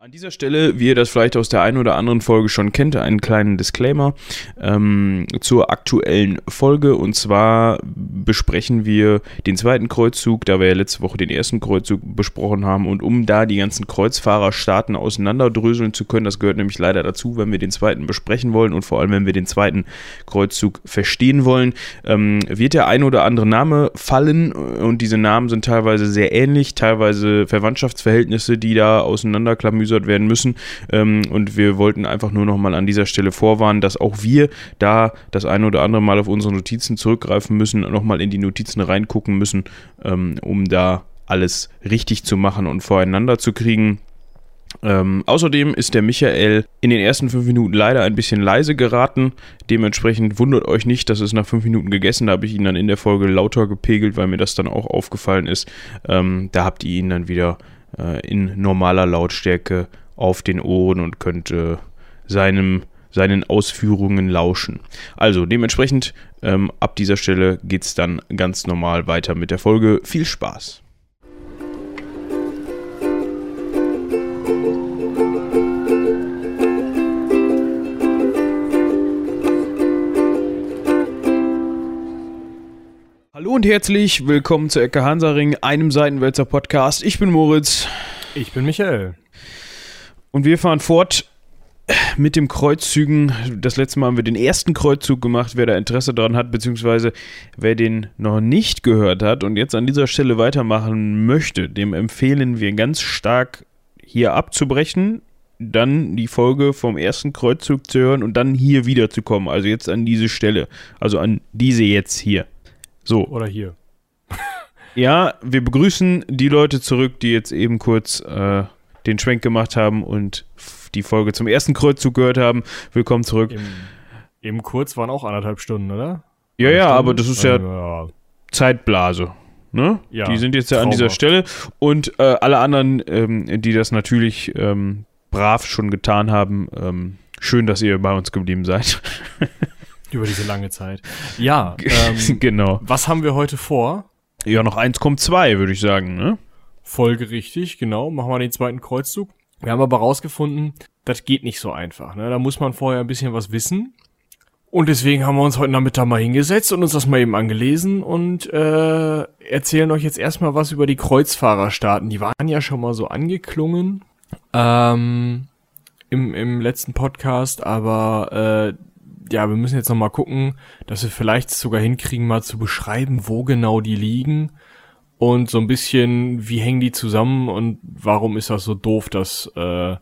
An dieser Stelle, wie ihr das vielleicht aus der einen oder anderen Folge schon kennt, einen kleinen Disclaimer ähm, zur aktuellen Folge. Und zwar besprechen wir den zweiten Kreuzzug, da wir ja letzte Woche den ersten Kreuzzug besprochen haben. Und um da die ganzen Kreuzfahrerstaaten auseinanderdröseln zu können, das gehört nämlich leider dazu, wenn wir den zweiten besprechen wollen und vor allem, wenn wir den zweiten Kreuzzug verstehen wollen, ähm, wird der ein oder andere Name fallen. Und diese Namen sind teilweise sehr ähnlich, teilweise Verwandtschaftsverhältnisse, die da auseinanderklamüsern ausgesondert werden müssen. Ähm, und wir wollten einfach nur noch mal an dieser Stelle vorwarnen, dass auch wir da das eine oder andere Mal auf unsere Notizen zurückgreifen müssen, noch mal in die Notizen reingucken müssen, ähm, um da alles richtig zu machen und voreinander zu kriegen. Ähm, außerdem ist der Michael in den ersten fünf Minuten leider ein bisschen leise geraten. Dementsprechend wundert euch nicht, dass es nach fünf Minuten gegessen. Da habe ich ihn dann in der Folge lauter gepegelt, weil mir das dann auch aufgefallen ist. Ähm, da habt ihr ihn dann wieder äh, in normaler Lautstärke auf den Ohren und könnt äh, seinem, seinen Ausführungen lauschen. Also dementsprechend ähm, ab dieser Stelle geht es dann ganz normal weiter mit der Folge. Viel Spaß! Hallo und herzlich willkommen zu Ecke Hansaring, einem Seitenwälzer Podcast. Ich bin Moritz. Ich bin Michael. Und wir fahren fort mit dem Kreuzzügen. Das letzte Mal haben wir den ersten Kreuzzug gemacht. Wer da Interesse daran hat, beziehungsweise wer den noch nicht gehört hat und jetzt an dieser Stelle weitermachen möchte, dem empfehlen wir ganz stark hier abzubrechen, dann die Folge vom ersten Kreuzzug zu hören und dann hier wiederzukommen. Also jetzt an diese Stelle. Also an diese jetzt hier. So. Oder hier. ja, wir begrüßen die Leute zurück, die jetzt eben kurz äh, den Schwenk gemacht haben und die Folge zum ersten Kreuzzug gehört haben. Willkommen zurück. Eben, eben kurz waren auch anderthalb Stunden, oder? Ja, ja, aber das ist ja, ja. Zeitblase. Ne? Ja, die sind jetzt ja an dieser Stelle und äh, alle anderen, ähm, die das natürlich ähm, brav schon getan haben, ähm, schön, dass ihr bei uns geblieben seid. Über diese lange Zeit. Ja, ähm, genau. Was haben wir heute vor? Ja, noch eins kommt zwei, würde ich sagen, ne? Folgerichtig, genau. Machen wir den zweiten Kreuzzug. Wir haben aber rausgefunden, das geht nicht so einfach. Ne? Da muss man vorher ein bisschen was wissen. Und deswegen haben wir uns heute Nachmittag mal hingesetzt und uns das mal eben angelesen und äh, erzählen euch jetzt erstmal was über die Kreuzfahrerstaaten. Die waren ja schon mal so angeklungen ähm, im, im letzten Podcast, aber äh, ja, wir müssen jetzt noch mal gucken, dass wir vielleicht sogar hinkriegen, mal zu beschreiben, wo genau die liegen und so ein bisschen, wie hängen die zusammen und warum ist das so doof, dass, äh,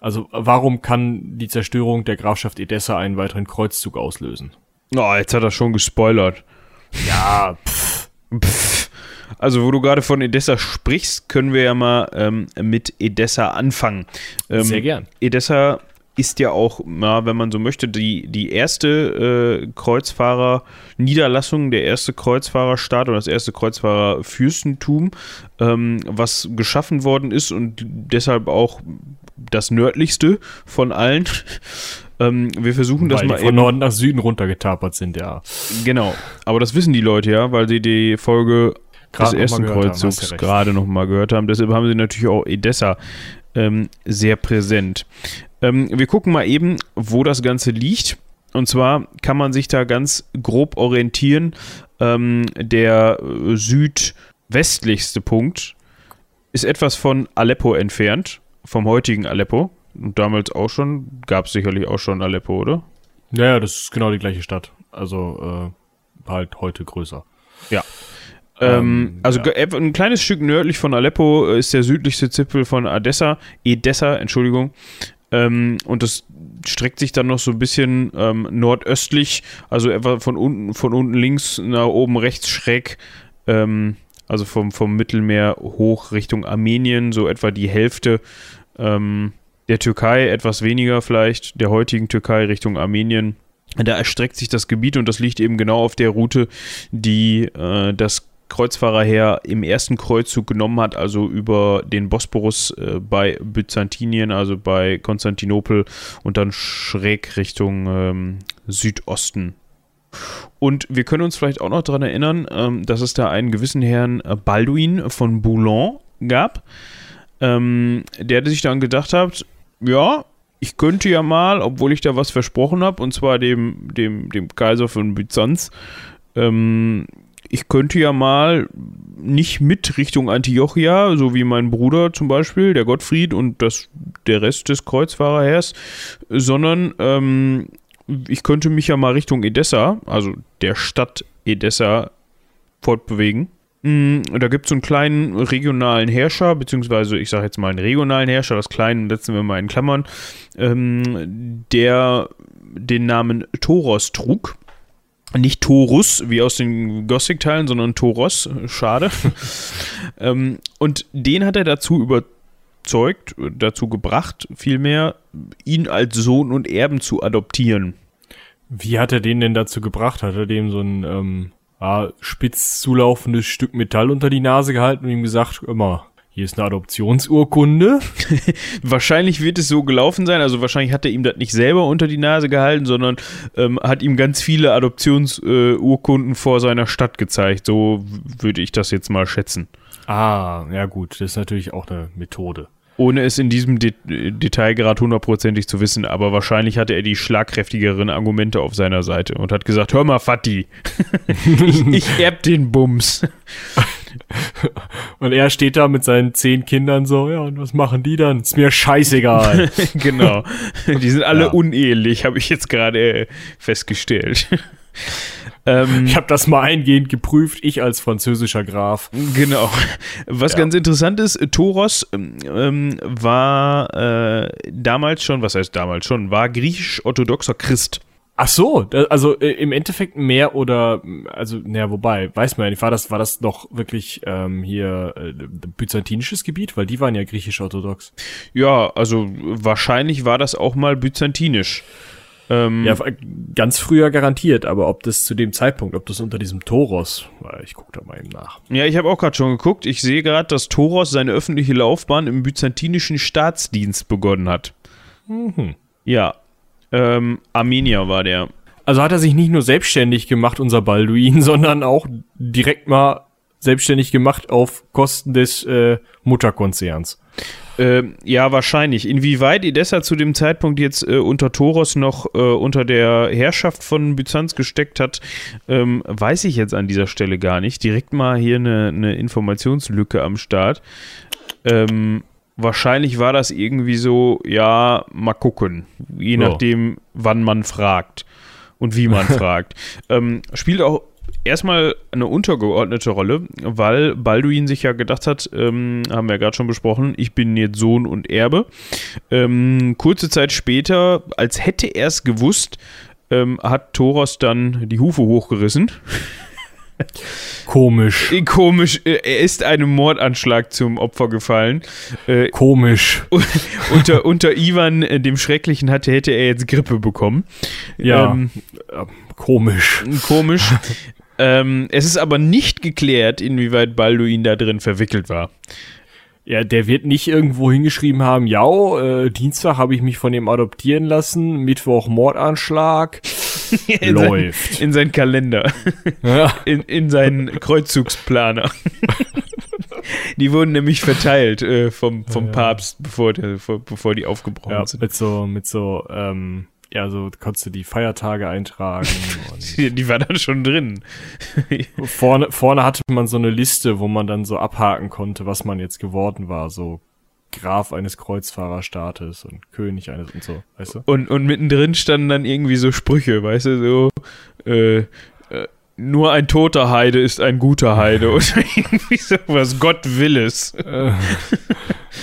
also warum kann die Zerstörung der Grafschaft Edessa einen weiteren Kreuzzug auslösen? Oh, jetzt hat er schon gespoilert. Ja, pff. pff. Also, wo du gerade von Edessa sprichst, können wir ja mal ähm, mit Edessa anfangen. Ähm, Sehr gern. Edessa ist ja auch, na, wenn man so möchte, die, die erste äh, Kreuzfahrer-Niederlassung, der erste Kreuzfahrerstaat oder das erste Kreuzfahrerfürstentum, ähm, was geschaffen worden ist und deshalb auch das nördlichste von allen. Ähm, wir versuchen weil das mal. von Norden nach Süden runtergetapert sind, ja. Genau. Aber das wissen die Leute ja, weil sie die Folge Grad des ersten Kreuzzugs gerade noch mal gehört haben. Deshalb haben sie natürlich auch Edessa ähm, sehr präsent. Ähm, wir gucken mal eben, wo das Ganze liegt. Und zwar kann man sich da ganz grob orientieren. Ähm, der südwestlichste Punkt ist etwas von Aleppo entfernt, vom heutigen Aleppo. Und damals auch schon, gab es sicherlich auch schon Aleppo, oder? Ja, ja, das ist genau die gleiche Stadt. Also äh, halt heute größer. Ja. Ähm, ähm also ja. ein kleines Stück nördlich von Aleppo ist der südlichste Zipfel von Edessa, Edessa, Entschuldigung. Ähm, und das streckt sich dann noch so ein bisschen ähm, nordöstlich, also etwa von unten, von unten links nach oben rechts schräg, ähm, also vom, vom Mittelmeer hoch Richtung Armenien, so etwa die Hälfte ähm, der Türkei, etwas weniger vielleicht, der heutigen Türkei Richtung Armenien. Da erstreckt sich das Gebiet und das liegt eben genau auf der Route, die äh, das Kreuzfahrerheer im ersten Kreuzzug genommen hat, also über den Bosporus äh, bei Byzantinien, also bei Konstantinopel und dann schräg Richtung ähm, Südosten. Und wir können uns vielleicht auch noch daran erinnern, ähm, dass es da einen gewissen Herrn Balduin von Boulogne gab. ähm, der sich dann gedacht hat, ja, ich könnte ja mal, obwohl ich da was versprochen habe, und zwar dem, dem, dem Kaiser von Byzanz, ähm, ich könnte ja mal nicht mit Richtung Antiochia, so wie mein Bruder zum Beispiel, der Gottfried und das, der Rest des Kreuzfahrerheers, sondern ähm, ich könnte mich ja mal Richtung Edessa, also der Stadt Edessa, fortbewegen. Mm, Da gibt es so einen kleinen regionalen Herrscher, beziehungsweise ich sage jetzt mal einen regionalen Herrscher, das kleinen setzen wir mal in Klammern, ähm, der den Namen Toros trug. Nicht Torus, wie aus den Gothic-Teilen, sondern Toros, schade. ähm, und den hat er dazu überzeugt, dazu gebracht, vielmehr, ihn als Sohn und Erben zu adoptieren. Wie hat er den denn dazu gebracht? Hat er dem so ein ähm, spitz zulaufendes Stück Metall unter die Nase gehalten und ihm gesagt, immer, hier ist eine Adoptionsurkunde. Wahrscheinlich wird es so gelaufen sein, also wahrscheinlich hat er ihm das nicht selber unter die Nase gehalten, sondern ähm, hat ihm ganz viele Adoptionsurkunden äh, vor seiner Stadt gezeigt. So würde ich das jetzt mal schätzen. Ah, ja gut, das ist natürlich auch eine Methode. Ohne es in diesem De Detail gerade hundertprozentig zu wissen, aber wahrscheinlich hatte er die schlagkräftigeren Argumente auf seiner Seite und hat gesagt, hör mal, Fatih, ich, ich erb den Bums. Und er steht da mit seinen zehn Kindern so, ja, und was machen die dann? Ist mir scheißegal. genau. Die sind alle ja. unehelich, habe ich jetzt gerade äh, festgestellt. Ähm, ich habe das mal eingehend geprüft, ich als französischer Graf. Genau. Was ja. ganz interessant ist, Toros ähm, war äh, damals schon, was heißt damals schon, war griechisch-orthodoxer Christ. Ach so, also äh, im Endeffekt mehr oder also naja, wobei weiß man ja nicht, war das war das noch wirklich ähm, hier äh, byzantinisches Gebiet, weil die waren ja griechisch-orthodox. Ja, also wahrscheinlich war das auch mal byzantinisch. Ähm, ja, ganz früher garantiert, aber ob das zu dem Zeitpunkt, ob das unter diesem Toros, ich gucke da mal eben nach. Ja, ich habe auch gerade schon geguckt. Ich sehe gerade, dass Toros seine öffentliche Laufbahn im byzantinischen Staatsdienst begonnen hat. Mhm. Ja, ähm, Armenier war der. Also hat er sich nicht nur selbstständig gemacht, unser Balduin, sondern auch direkt mal selbstständig gemacht auf Kosten des äh, Mutterkonzerns. Äh, ja, wahrscheinlich. Inwieweit Edessa zu dem Zeitpunkt jetzt äh, unter Toros noch äh, unter der Herrschaft von Byzanz gesteckt hat, ähm, weiß ich jetzt an dieser Stelle gar nicht. Direkt mal hier eine, eine Informationslücke am Start. Ähm, wahrscheinlich war das irgendwie so, ja, mal gucken. Je nachdem, wann man fragt und wie man fragt. Ähm, spielt auch erstmal eine untergeordnete Rolle, weil Balduin sich ja gedacht hat, ähm, haben wir ja gerade schon besprochen, ich bin jetzt Sohn und Erbe. Ähm, kurze Zeit später, als hätte er es gewusst, ähm, hat Thoros dann die Hufe hochgerissen. Komisch. Äh, komisch. Äh, er ist einem Mordanschlag zum Opfer gefallen. Äh, Komisch. unter, unter Ivan, dem Schrecklichen, hatte, hätte er jetzt Grippe bekommen. Ja. Ähm, komisch. Komisch. Ähm, es ist aber nicht geklärt, inwieweit Balduin da drin verwickelt war. Ja, der wird nicht irgendwo hingeschrieben haben, ja, äh, Dienstag habe ich mich von ihm adoptieren lassen, Mittwoch Mordanschlag. in läuft. Sein, in seinen Kalender. Ja. In, in seinen Kreuzzugsplaner. die wurden nämlich verteilt äh, vom, vom ja. Papst, bevor, der, bevor die aufgebrochen ja, sind. Mit so, mit so, ähm, ja, so konntest du die Feiertage eintragen. die, die war dann schon drin. vorne, vorne hatte man so eine Liste, wo man dann so abhaken konnte, was man jetzt geworden war. So Graf eines Kreuzfahrerstaates und König eines und so, weißt du? Und, und mittendrin standen dann irgendwie so Sprüche, weißt du, so, äh, äh, nur ein toter Heide ist ein guter Heide oder irgendwie sowas, Gott will es. Äh,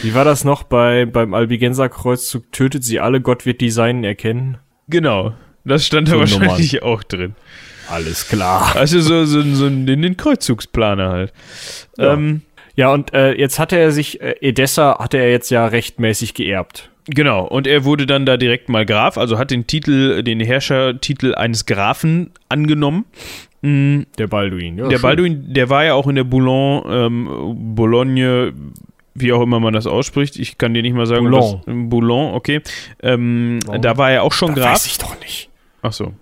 wie war das noch bei, beim Albigenser Kreuzzug? Tötet sie alle, Gott wird die Seinen erkennen. Genau, das stand da wahrscheinlich Nummern. auch drin. Alles klar. Also so, so, so in den Kreuzzugsplaner halt. Ja. Ähm, ja, und äh, jetzt hatte er sich, äh, Edessa hatte er jetzt ja rechtmäßig geerbt. Genau, und er wurde dann da direkt mal Graf, also hat den Titel, den Herrschertitel eines Grafen angenommen. Mhm. Der Balduin, ja. Der schön. Balduin, der war ja auch in der Boulogne, ähm, Boulogne, wie auch immer man das ausspricht. Ich kann dir nicht mal sagen, Boulogne. Was, Boulogne, okay. Ähm, da war er auch schon das Graf. Weiß ich doch nicht. Ach so.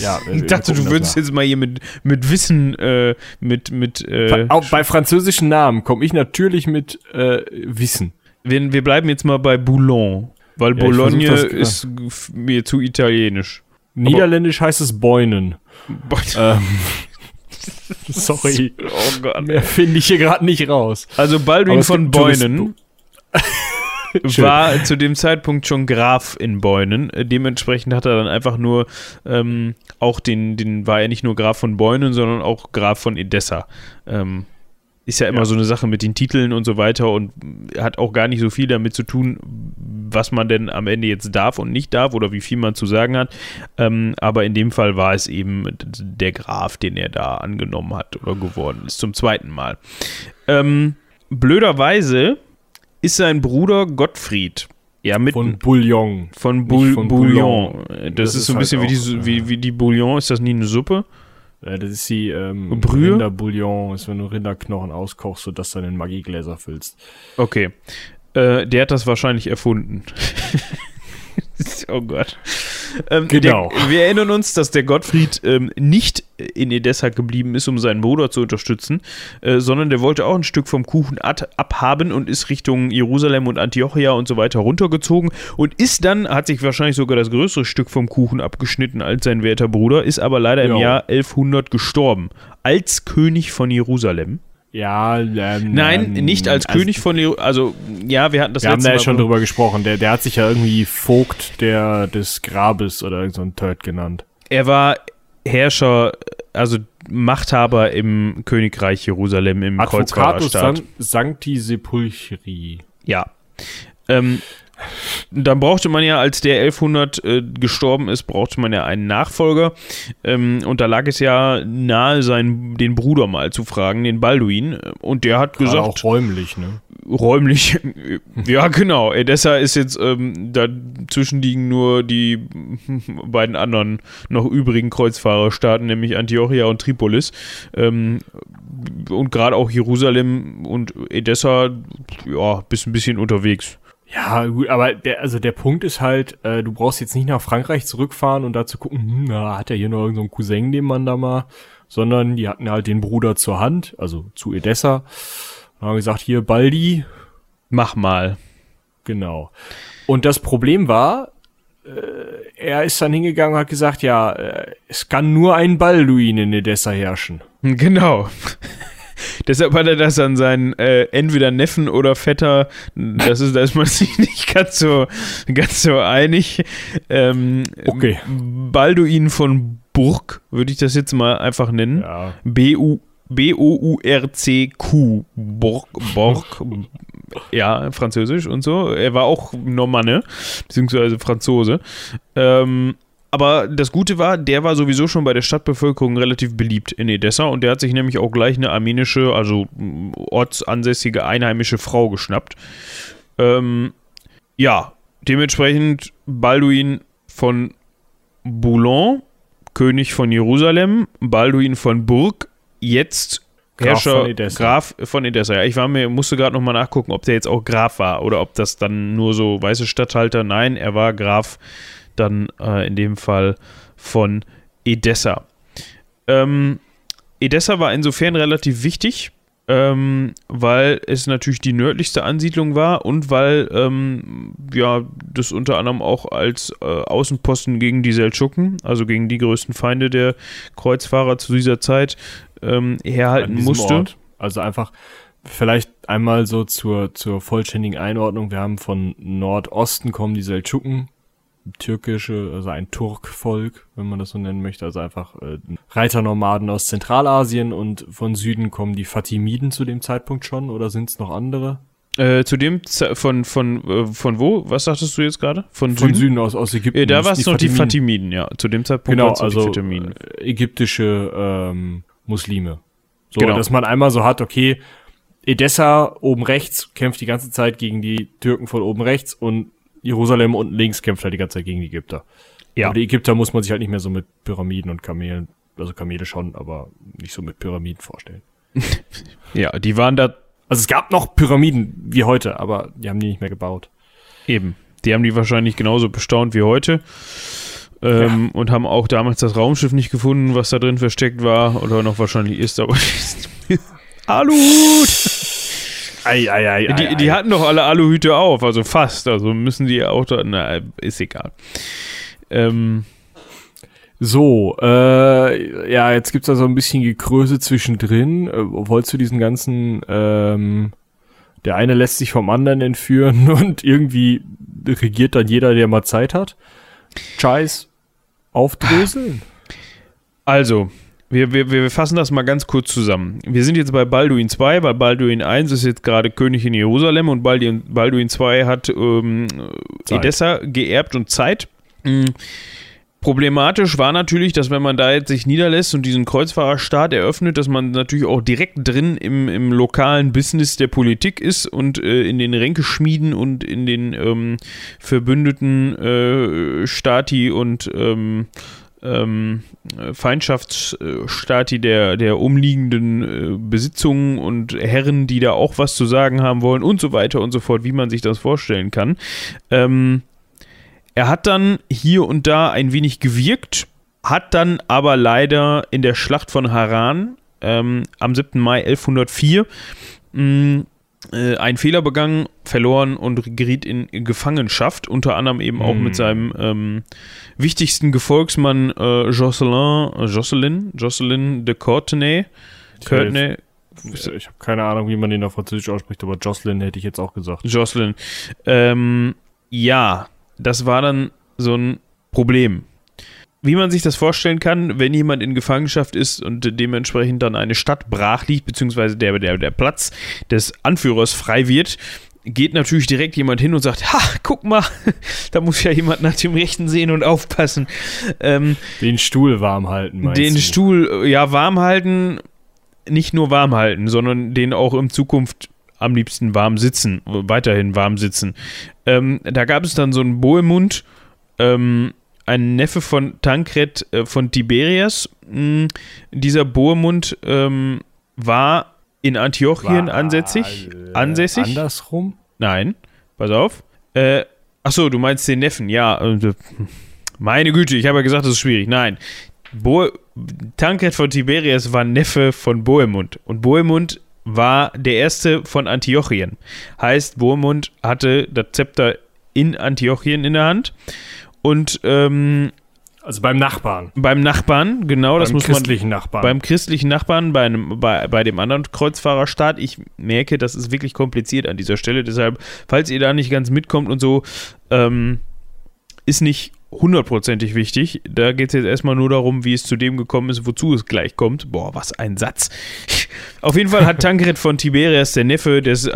Ja, wir- Ich dachte, du würdest jetzt mal hier mit, mit Wissen, äh, mit, mit, äh, Auch bei französischen Namen komme ich natürlich mit äh, Wissen. wir, wir bleiben jetzt mal bei Boulogne, weil Ja, versuch das- ist mir zu italienisch. Niederländisch heißt es Beunen. Ähm, sorry, Oh Gott. mehr finde ich hier gerade nicht raus. Also es von Beunen war zu dem Zeitpunkt schon Graf in Beunen. Äh, Dementsprechend hat er dann einfach nur ähm, auch den, den war er nicht nur Graf von Beunen, sondern auch Graf von Edessa. Ähm, ist ja immer Ja. so eine Sache mit den Titeln und so weiter und hat auch gar nicht so viel damit zu tun, was man denn am Ende jetzt darf und nicht darf oder wie viel man zu sagen hat. Ähm, aber in dem Fall war es eben der Graf, den er da angenommen hat oder geworden ist, zum zweiten Mal. Ähm, blöderweise ist sein Bruder Gottfried. Ja, mit Von Bouillon. von, Boul von Bouillon. Das, Das ist so ein ist bisschen halt wie, die, wie, wie die Bouillon. Ist das nie eine Suppe? Äh, das ist die ähm, Brühe? Rinderbouillon, ist wenn du Rinderknochen auskochst, sodass du dann in Magiegläser füllst. Okay. Äh, der hat das wahrscheinlich erfunden. oh Gott. Ähm, Genau. Der, wir erinnern uns, dass der Gottfried ähm, nicht in Edessa geblieben ist, um seinen Bruder zu unterstützen, äh, sondern der wollte auch ein Stück vom Kuchen abhaben und ist Richtung Jerusalem und Antiochia und so weiter runtergezogen und ist dann, hat sich wahrscheinlich sogar das größere Stück vom Kuchen abgeschnitten als sein werter Bruder, ist aber leider im Ja. Jahr 1100 gestorben. Als König von Jerusalem. Ja, ähm, Nein, ähm, nicht als, also, König von Jerusalem. Also, ja, wir hatten das Wir haben da ja schon drüber gesprochen. Der, der hat sich ja irgendwie Vogt der, des Grabes oder irgend so ein Turd genannt. Er war Herrscher, also Machthaber im Königreich Jerusalem im Advocatus Kreuzfahrerstaat. San Sancti Sepulchri. Ja. Ähm, dann brauchte man ja, als der 1100 äh, gestorben ist, brauchte man ja einen Nachfolger. Ähm, und da lag es ja nahe, seinen, den Bruder mal zu fragen, den Balduin. Und der hat gesagt, auch räumlich, ne? räumlich, ja genau, Edessa ist jetzt, ähm, dazwischen liegen nur die beiden anderen noch übrigen Kreuzfahrerstaaten, nämlich Antiochia und Tripolis. Ähm, und gerade auch Jerusalem und Edessa, ja, bist ein bisschen unterwegs. Ja, gut, aber der, also der Punkt ist halt, äh, du brauchst jetzt nicht nach Frankreich zurückfahren und da zu gucken, hm, na, hat er hier noch irgendeinen so Cousin, den man da mal, sondern die hatten halt den Bruder zur Hand, also zu Edessa. Und haben gesagt, hier, Baldi, Mach mal. genau. Und das Problem war, äh, er ist dann hingegangen und hat gesagt, ja, äh, es kann nur ein Balduin in Edessa herrschen. Genau. Deshalb hat er das an seinen äh, entweder Neffen oder Vetter, das ist, da ist man sich nicht ganz so, ganz so einig. Ähm, Okay. Balduin von Burg, würde ich das jetzt mal einfach nennen. Ja, B-U B-O-U-R-C-Q. Borg, Borg. ja, französisch und so. Er war auch Normanne, beziehungsweise Franzose. Ähm, aber das Gute war, der war sowieso schon bei der Stadtbevölkerung relativ beliebt in Edessa und der hat sich nämlich auch gleich eine armenische, also mm, ortsansässige einheimische Frau geschnappt. Ähm, ja, dementsprechend Balduin von Boulogne, König von Jerusalem, Balduin von Burg, jetzt Graf Herrscher, von Edessa. Graf von Edessa. Ja, ich war mir, musste gerade nochmal nachgucken, ob der jetzt auch Graf war oder ob das dann nur so weiße Statthalter. Nein, er war Graf dann äh, in dem Fall von Edessa. Ähm, Edessa war insofern relativ wichtig, ähm, weil es natürlich die nördlichste Ansiedlung war und weil ähm, ja das unter anderem auch als äh, Außenposten gegen die Seldschuken, also gegen die größten Feinde der Kreuzfahrer zu dieser Zeit, ähm, herhalten musste. Ort. Also einfach vielleicht einmal so zur, zur vollständigen Einordnung. Wir haben von Nordosten kommen die Seldschuken, türkische, also ein Turkvolk, wenn man das so nennen möchte, also einfach äh, Reiternomaden aus Zentralasien und von Süden kommen die Fatimiden zu dem Zeitpunkt schon oder sind es noch andere? Äh, zu dem Ze von von äh, von wo? Was sagtest du jetzt gerade? Von, Von Süden? Süden aus, aus Ägypten. Ja, da war es noch die Fatimiden. Ja. Zu dem Zeitpunkt Genau, also die Fatimiden. äh, ägyptische ähm, Muslime. So, Genau. dass man einmal so hat, okay, Edessa oben rechts kämpft die ganze Zeit gegen die Türken von oben rechts und Jerusalem unten links kämpft halt die ganze Zeit gegen die Ägypter. Ja. Aber die Ägypter muss man sich halt nicht mehr so mit Pyramiden und Kamelen, also Kamele schon, aber nicht so mit Pyramiden vorstellen. Ja, die waren da Also es gab noch Pyramiden wie heute, aber die haben die nicht mehr gebaut. Eben. Die haben die wahrscheinlich genauso bestaunt wie heute. ähm, und haben auch damals das Raumschiff nicht gefunden, was da drin versteckt war oder noch wahrscheinlich ist, aber Aluhut! Ei, ei, ei, die, ei, die ei. hatten doch alle Aluhüte auf, also fast, also müssen die auch da, na, ist egal. Ähm, So, äh, ja, jetzt gibt's da so ein bisschen Gekröse zwischendrin. Äh, wolltest du diesen ganzen, ähm, der eine lässt sich vom anderen entführen und irgendwie regiert dann jeder, der mal Zeit hat? Scheiß aufdröseln. Also, wir, wir, wir fassen das mal ganz kurz zusammen. Wir sind jetzt bei Balduin 2, weil Balduin 1 ist jetzt gerade König in Jerusalem und Balduin, Balduin 2 hat ähm. Edessa geerbt und Zeit. Mm. Problematisch war natürlich, dass wenn man da jetzt sich niederlässt und diesen Kreuzfahrerstaat eröffnet, dass man natürlich auch direkt drin im, im lokalen Business der Politik ist und äh, in den Ränkeschmieden und in den ähm, verbündeten äh, Stati und ähm, ähm, Feindschaftsstati der, der umliegenden äh, Besitzungen und Herren, die da auch was zu sagen haben wollen und so weiter und so fort, wie man sich das vorstellen kann. Ähm, er hat dann hier und da ein wenig gewirkt, hat dann aber leider in der Schlacht von Haran ähm, am 7. Mai 1104 mh, äh, einen Fehler begangen, verloren und geriet in Gefangenschaft, unter anderem eben auch Hm. mit seinem ähm, wichtigsten Gefolgsmann äh, Jocelyn, äh, Jocelyn, Jocelyn de Courtenay. Courtenay, Ich habe keine Ahnung, wie man den auf Französisch ausspricht, aber Jocelyn hätte ich jetzt auch gesagt. Jocelyn. Ähm, ja, das war dann so ein Problem. Wie man sich das vorstellen kann, wenn jemand in Gefangenschaft ist und dementsprechend dann eine Stadt brach liegt, beziehungsweise der, der, der Platz des Anführers frei wird, geht natürlich direkt jemand hin und sagt, ha, guck mal, da muss ja jemand nach dem Rechten sehen und aufpassen. Ähm, Den Stuhl warm halten, meinst den du? Stuhl, ja, warm halten, nicht nur warm halten, sondern den auch in Zukunft am liebsten warm sitzen, weiterhin warm sitzen. Ähm, da gab es dann so einen Bohemund, ähm, ein Neffe von Tankred äh, von Tiberias. Mh, dieser Bohemund ähm, war in Antiochien War, ansässig. äh, ansässig? Andersrum? Nein, pass auf. Äh, achso, du meinst den Neffen, ja. äh, Meine Güte, ich habe ja gesagt, das ist schwierig. Nein. Bo Tankred von Tiberias war Neffe von Bohemund. Und Bohemund war der erste von Antiochien. Heißt, Bohemund hatte das Zepter in Antiochien in der Hand. Und ähm, Also beim Nachbarn. beim Nachbarn, genau, das beim muss man christlichen Nachbarn. beim christlichen Nachbarn, bei, einem, bei, bei dem anderen Kreuzfahrerstaat, ich merke, das ist wirklich kompliziert an dieser Stelle. Deshalb, falls ihr da nicht ganz mitkommt und so, ähm, ist nicht hundertprozentig wichtig. Da geht es jetzt erstmal nur darum, wie es zu dem gekommen ist, wozu es gleich kommt. Boah, was ein Satz. Auf jeden Fall hat Tankred von Tiberias, der Neffe des äh,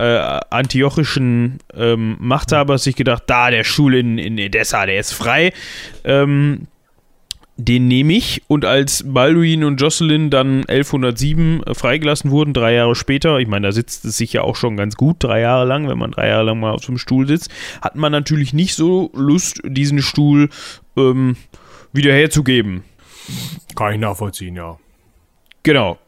antiochischen ähm, Machthabers, sich gedacht, da, der Stuhl in, in Edessa, der ist frei. Ähm, den nehme ich und als Balduin und Jocelyn dann 1107 äh, freigelassen wurden, drei Jahre später, ich meine, da sitzt es sich ja auch schon ganz gut, drei Jahre lang, wenn man drei Jahre lang mal auf so einem Stuhl sitzt, hat man natürlich nicht so Lust, diesen Stuhl ähm, wieder herzugeben. Kann ich nachvollziehen, ja. Genau.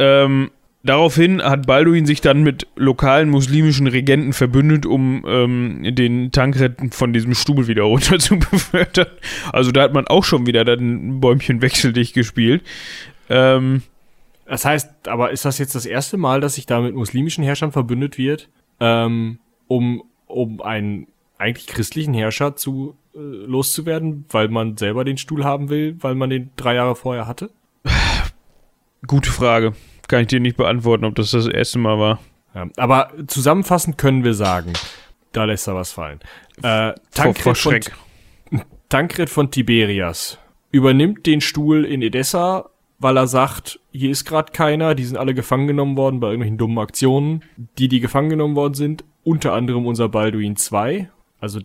Ähm, daraufhin hat Balduin sich dann mit lokalen muslimischen Regenten verbündet, um ähm, den Tankred von diesem Stuhl wieder runter zu befördern. Also da hat man auch schon wieder dann Bäumchen wechseldicht gespielt. Ähm, Das heißt, aber ist das jetzt das erste Mal, dass sich da mit muslimischen Herrschern verbündet wird, ähm, um, um einen eigentlich christlichen Herrscher zu äh, loszuwerden, weil man selber den Stuhl haben will, weil man den drei Jahre vorher hatte? gute Frage. Kann ich dir nicht beantworten, ob das das erste Mal war. Ja, aber zusammenfassend können wir sagen, da lässt er was fallen. Äh, Tankred, von. Tankred von Tiberias übernimmt den Stuhl in Edessa, weil er sagt, hier ist gerade keiner, die sind alle gefangen genommen worden bei irgendwelchen dummen Aktionen. Die, die gefangen genommen worden sind, unter anderem unser Balduin II, also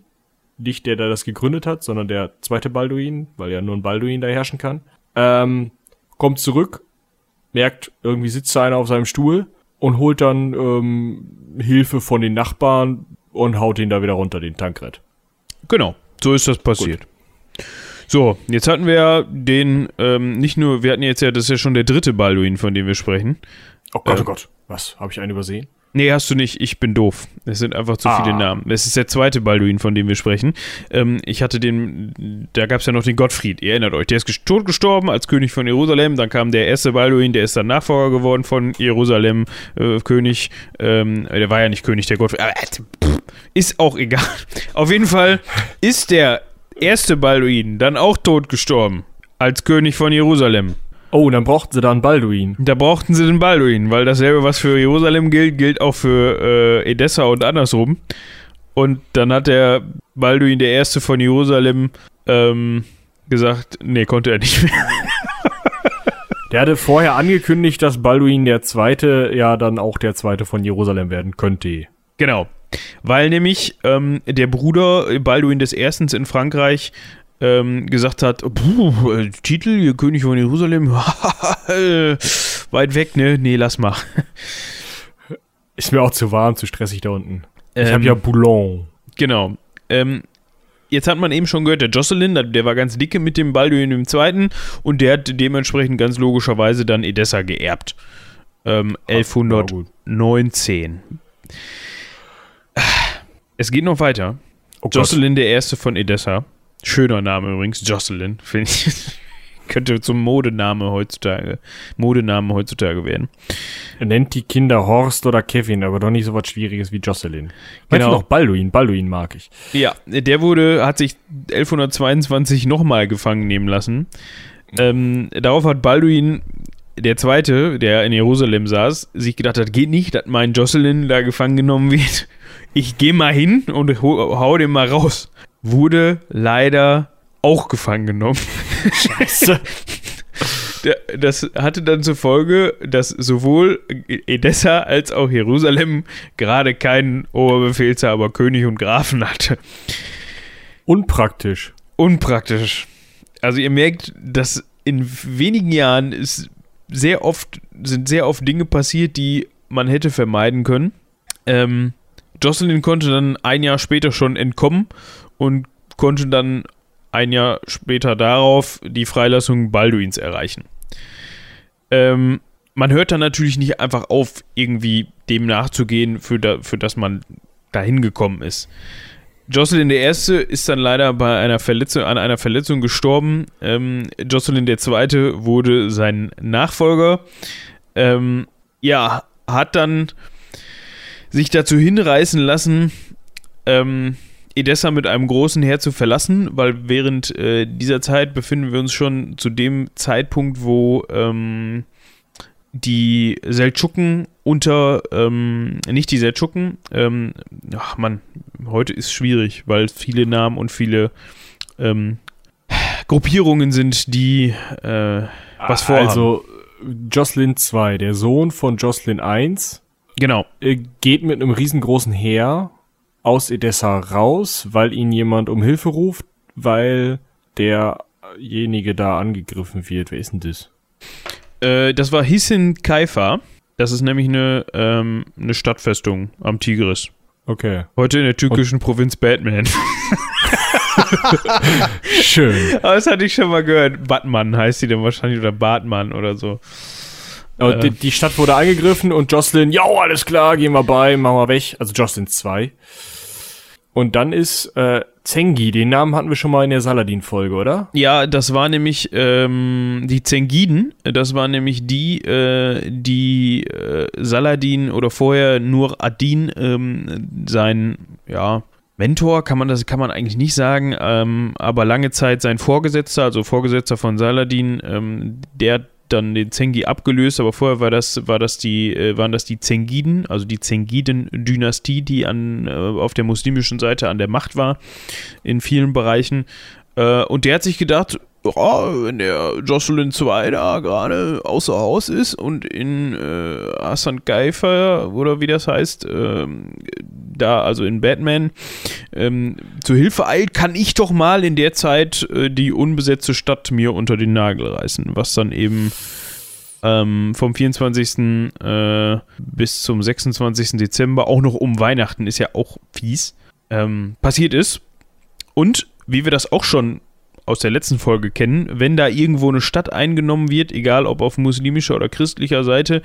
nicht der, der das gegründet hat, sondern der zweite Balduin, weil ja nur ein Balduin da herrschen kann, ähm, kommt zurück, merkt, irgendwie sitzt da einer auf seinem Stuhl und holt dann ähm, Hilfe von den Nachbarn und haut ihn da wieder runter, den Tankred. Genau, so ist das passiert. So, jetzt hatten wir ja den, ähm, nicht nur, wir hatten jetzt ja, das ist ja schon der dritte Balduin, von dem wir sprechen. Oh Gott, Ähm. oh Gott. Was? Habe ich einen übersehen? Nee, hast du nicht. Ich bin doof. Es sind einfach zu Ah. viele Namen. Es ist der zweite Balduin, von dem wir sprechen. Ähm, ich hatte den, da gab es ja noch den Gottfried. Ihr erinnert euch, der ist tot gestorben als König von Jerusalem. Dann kam der erste Balduin, der ist dann Nachfolger geworden von Jerusalem, äh, König. Ähm, der war ja nicht König, der Gottfried. Aber, äh, ist auch egal. Auf jeden Fall ist der erste Balduin dann auch tot gestorben als König von Jerusalem. Oh, dann brauchten sie da einen Balduin. Da brauchten sie den Balduin, weil dasselbe, was für Jerusalem gilt, gilt auch für äh, Edessa und andersrum. Und dann hat der Balduin, der Erste von Jerusalem, ähm, gesagt, nee, konnte er nicht mehr. Der hatte vorher angekündigt, dass Balduin der Zweite ja dann auch der Zweite von Jerusalem werden könnte. genau. Weil nämlich ähm, der Bruder Balduin des Erstens in Frankreich ähm, gesagt hat, äh, Titel, König von Jerusalem, weit weg, ne? Nee, lass mal. Ist mir auch zu warm, zu stressig da unten. Ich Ähm, habe ja Boulogne. Genau. Ähm, jetzt hat man eben schon gehört, der Jocelyn, der- war ganz dicke mit dem Balduin im Zweiten und der hat dementsprechend ganz logischerweise dann Edessa geerbt. Ähm, Ja, 1119. gut. Es geht noch weiter. Oh. Jocelyn der Erste von Edessa. Schöner Name übrigens, Jocelyn, finde ich. Könnte zum Modename heutzutage, Modename heutzutage werden. Er nennt die Kinder Horst oder Kevin, aber doch nicht so was Schwieriges wie Jocelyn. Genau. Genau. noch Balduin. Balduin mag ich. Ja, der wurde, hat sich 1122 nochmal gefangen nehmen lassen. Ähm, darauf hat Balduin, der Zweite, der in Jerusalem saß, sich gedacht hat, geht nicht, dass mein Jocelyn da gefangen genommen wird. Ich gehe mal hin und hau, hau den mal raus. Wurde leider auch gefangen genommen. Scheiße. Das hatte dann zur Folge, dass sowohl Edessa als auch Jerusalem gerade keinen Oberbefehlshaber, König und Grafen hatte. Unpraktisch. unpraktisch. Also ihr merkt, dass in wenigen Jahren ist sehr oft, sind sehr oft Dinge passiert, die man hätte vermeiden können. Ähm, Jocelyn konnte dann ein Jahr später schon entkommen und konnte dann ein Jahr später darauf die Freilassung Balduins erreichen. Ähm, man hört dann natürlich nicht einfach auf, irgendwie dem nachzugehen, für, da, für das man dahin gekommen ist. Jocelyn der Erste ist dann leider bei einer Verletzung, an einer Verletzung gestorben. Ähm, Jocelyn der Zweite wurde sein Nachfolger. Ähm, ja, hat dann sich dazu hinreißen lassen, ähm, Edessa mit einem großen Heer zu verlassen, weil während äh, dieser Zeit befinden wir uns schon zu dem Zeitpunkt, wo ähm, die Seldschuken unter, ähm, nicht die Seldschuken, ähm, ach man, heute ist schwierig, weil viele Namen und viele ähm, Gruppierungen sind, die äh, was vorhaben. Also, Jocelyn 2, der Sohn von Jocelyn 1, genau, äh, geht mit einem riesengroßen Heer aus Edessa raus, weil ihn jemand um Hilfe ruft, weil derjenige da angegriffen wird. Wer ist denn das? äh, das war Hissin Kaifa. Das ist nämlich eine, ähm, eine Stadtfestung am Tigris. Okay. Heute in der türkischen Provinz Batman. Schön. Aber das hatte ich schon mal gehört. Batman heißt die dann wahrscheinlich oder Batman oder so. Aber Äh. die, die Stadt wurde angegriffen und Jocelyn, ja, alles klar, gehen wir bei, machen wir weg. Also Jocelyn 2. Und dann ist äh, Zengi, den Namen hatten wir schon mal in der Saladin-Folge, oder? Ja, das war nämlich ähm, die Zengiden. Das war nämlich die, äh, die äh, Saladin oder vorher nur Adin, ähm, sein, ja, Mentor, kann man das, kann man eigentlich nicht sagen, ähm, aber lange Zeit sein Vorgesetzter, also Vorgesetzter von Saladin, ähm, der dann den Zengi abgelöst, aber vorher war das, war das die, äh, waren das die Zengiden, also die Zengiden-Dynastie, die an, äh, auf der muslimischen Seite an der Macht war in vielen Bereichen. Äh, und der hat sich gedacht, ja, wenn der Jocelyn 2 da gerade außer Haus ist und in äh, Hassan Geifer oder wie das heißt, ähm, da also in Batman ähm, zu Hilfe eilt, kann ich doch mal in der Zeit äh, die unbesetzte Stadt mir unter den Nagel reißen, was dann eben ähm, vom 24. Äh, bis zum 26. Dezember, auch noch um Weihnachten, ist ja auch fies, ähm, passiert ist. Und wie wir das auch schon aus der letzten Folge kennen, wenn da irgendwo eine Stadt eingenommen wird, egal ob auf muslimischer oder christlicher Seite,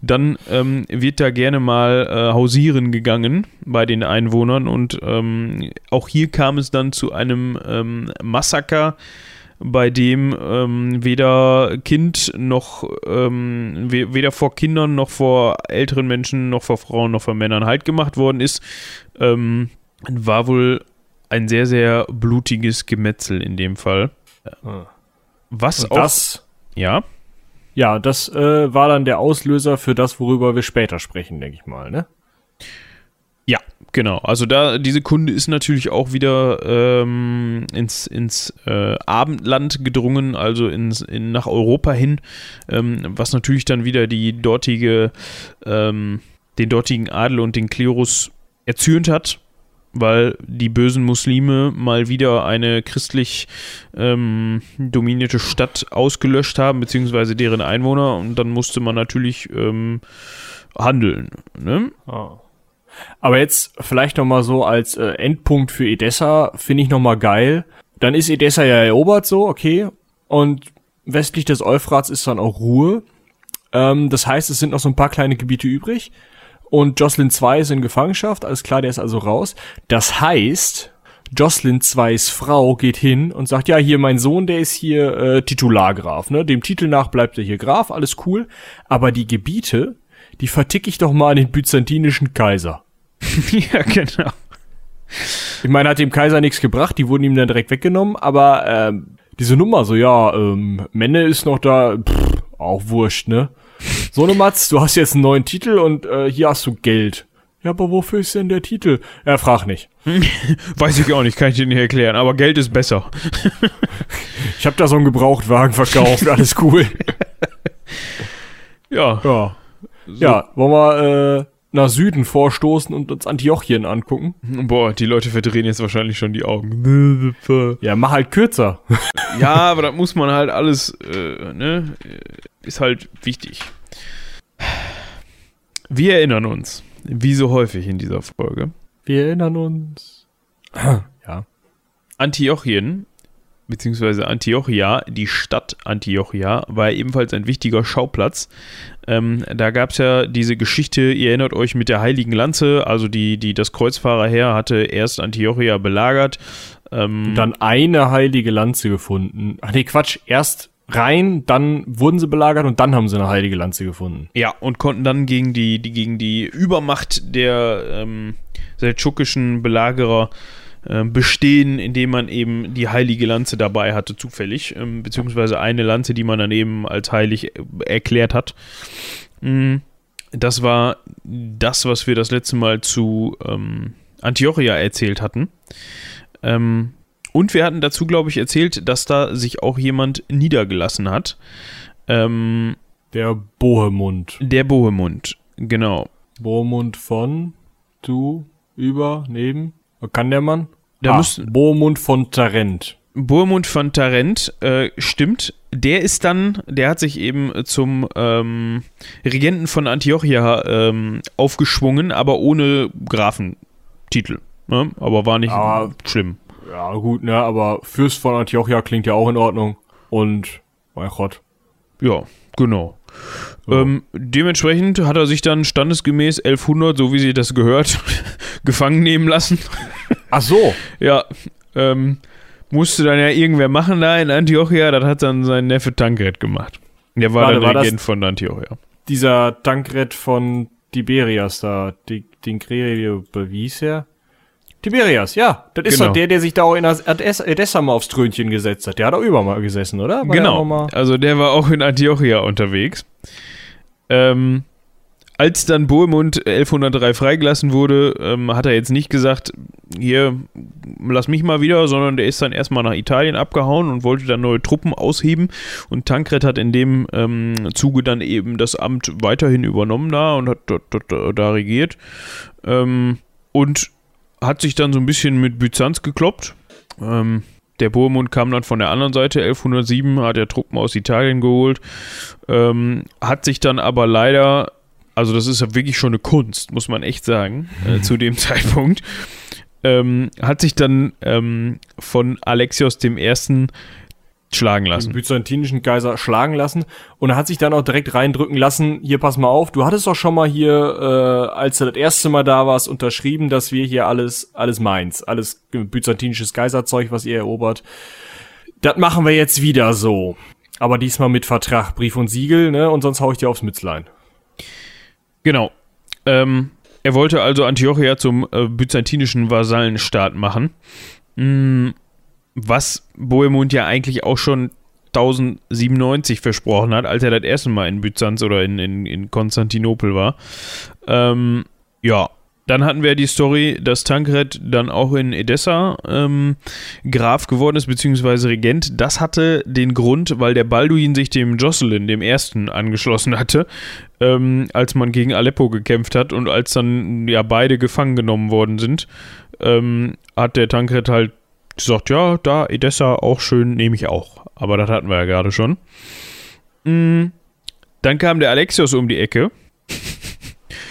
dann ähm, wird da gerne mal äh, hausieren gegangen bei den Einwohnern und ähm, auch hier kam es dann zu einem ähm, Massaker, bei dem ähm, weder Kind noch ähm, weder vor Kindern noch vor älteren Menschen noch vor Frauen noch vor Männern halt gemacht worden ist, ähm, war wohl ein sehr, sehr blutiges Gemetzel in dem Fall. Ah. Was Und auch. das, ja. ja, das äh, war dann der Auslöser für das, worüber wir später sprechen, denke ich mal, ne? Ja, genau. Also da, diese Kunde ist natürlich auch wieder ähm, ins, ins äh, Abendland gedrungen, also ins, in, nach Europa hin, ähm, was natürlich dann wieder die dortige, ähm, den dortigen Adel und den Klerus erzürnt hat, weil die bösen Muslime mal wieder eine christlich ähm, dominierte Stadt ausgelöscht haben, beziehungsweise deren Einwohner, und dann musste man natürlich ähm, handeln. Ne? Ah. Aber jetzt vielleicht noch mal so als äh, Endpunkt für Edessa finde ich noch mal geil. Dann ist Edessa ja erobert so, okay. Und westlich des Euphrats ist dann auch Ruhe. Ähm, das heißt, es sind noch so ein paar kleine Gebiete übrig. Und Jocelyn 2 ist in Gefangenschaft, alles klar, der ist also raus. Das heißt, Jocelyn 2s Frau geht hin und sagt, ja, hier mein Sohn, der ist hier äh, Titulargraf, ne? Dem Titel nach bleibt er hier Graf, alles cool. Aber die Gebiete, die verticke ich doch mal an den byzantinischen Kaiser. ja, genau. Ich meine, hat dem Kaiser nichts gebracht, die wurden ihm dann direkt weggenommen, aber ähm, diese Nummer, so ja, ähm, Menne ist noch da, pff, auch wurscht, ne? So ne Matz, du hast jetzt einen neuen Titel und äh, hier hast du Geld. Ja, aber wofür ist denn der Titel? Er fragt nicht. Weiß ich auch nicht, kann ich dir nicht erklären, aber Geld ist besser. Ich habe da so einen Gebrauchtwagen verkauft, alles cool. Ja. Ja. Ja, wollen wir äh, nach Süden vorstoßen und uns Antiochien angucken? Boah, die Leute verdrehen jetzt wahrscheinlich schon die Augen. Ja, mach halt kürzer. Ja, aber das muss man halt alles, äh, ne? Ist halt wichtig. Wir erinnern uns, wie so häufig in dieser Folge, Wir erinnern uns. ja. Antiochien, beziehungsweise Antiochia, die Stadt Antiochia, war ebenfalls ein wichtiger Schauplatz. Ähm, da gab es ja diese Geschichte, ihr erinnert euch mit der Heiligen Lanze, also die, die das Kreuzfahrerheer hatte erst Antiochia belagert. Ähm, Dann eine heilige Lanze gefunden. Ach nee, Quatsch. Erst rein, dann wurden sie belagert und dann haben sie eine heilige Lanze gefunden. Ja, und konnten dann gegen die, die, gegen die Übermacht der ähm, seldschukischen Belagerer äh, bestehen, indem man eben die heilige Lanze dabei hatte, zufällig, ähm, beziehungsweise eine Lanze, die man dann eben als heilig äh, erklärt hat. Mm, Das war das, was wir das letzte Mal zu ähm, Antiochia erzählt hatten. Ähm, und wir hatten dazu, glaube ich, erzählt, dass da sich auch jemand niedergelassen hat. Ähm, Der Bohemund. der Bohemund, genau. Bohemund von, du, über, neben. Kann der Mann? Da ah, müssen- Bohemund von Tarent. Bohemund von Tarent, äh, stimmt. Der ist dann, der hat sich eben zum ähm, Regenten von Antiochia ähm, aufgeschwungen, aber ohne Grafentitel. Ne? Aber war nicht Aber- schlimm. Ja, gut, ne, aber Fürst von Antiochia klingt ja auch in Ordnung. Und, mein Gott. Ja, genau. Ja. Ähm, dementsprechend hat er sich dann standesgemäß 1100, so wie sie das gehört, gefangen nehmen lassen. Ach so. Ja, ähm, musste dann ja irgendwer machen da in Antiochia. Das hat dann sein Neffe Tankred gemacht. Der war Warte, der war Regent von Antiochia. Dieser Tankred von Tiberias da, den wie hieß er? Tiberias, ja. Das ist Genau. doch der, der sich da auch in Edessa mal aufs Trönchen gesetzt hat. Der hat auch über mal gesessen, oder? War der Genau. Mal Also der war auch in Antiochia unterwegs. Ähm, als dann Bohemund 1103 freigelassen wurde, ähm, hat er jetzt nicht gesagt, hier, lass mich mal wieder, sondern der ist dann erstmal nach Italien abgehauen und wollte dann neue Truppen ausheben. Und Tankred hat in dem ähm, Zuge dann eben das Amt weiterhin übernommen da und hat dort, dort, dort da regiert. Ähm, und hat sich dann so ein bisschen mit Byzanz gekloppt. Ähm, der Bohemund kam dann von der anderen Seite, 1107 hat er Truppen aus Italien geholt, ähm, hat sich dann aber leider, also das ist ja wirklich schon eine Kunst, muss man echt sagen, äh, zu dem Zeitpunkt, ähm, hat sich dann ähm, von Alexios dem Schlagen den lassen. byzantinischen Kaiser schlagen lassen und er hat sich dann auch direkt reindrücken lassen, hier pass mal auf, du hattest doch schon mal hier, äh, als du das erste Mal da warst, unterschrieben, dass wir hier alles, alles meins, alles byzantinisches Kaiserzeug, was ihr erobert. Das machen wir jetzt wieder so. Aber diesmal mit Vertrag, Brief und Siegel, ne, und sonst hau ich dir aufs Mützlein. Genau. Ähm, er wollte also Antiochia zum äh, byzantinischen Vasallenstaat machen. Mm, was Bohemund ja eigentlich auch schon 1097 versprochen hat, als er das erste Mal in Byzanz oder in, in, in Konstantinopel war. Ähm, ja, dann hatten wir die Story, dass Tankred dann auch in Edessa ähm, Graf geworden ist, beziehungsweise Regent. Das hatte den Grund, weil der Balduin sich dem Jocelyn, dem Ersten, angeschlossen hatte, ähm, als man gegen Aleppo gekämpft hat und als dann ja beide gefangen genommen worden sind, ähm, hat der Tankred halt gesagt, ja, da Edessa auch schön, nehme ich auch. Aber das hatten wir ja gerade schon. Mm, dann kam der Alexios um die Ecke.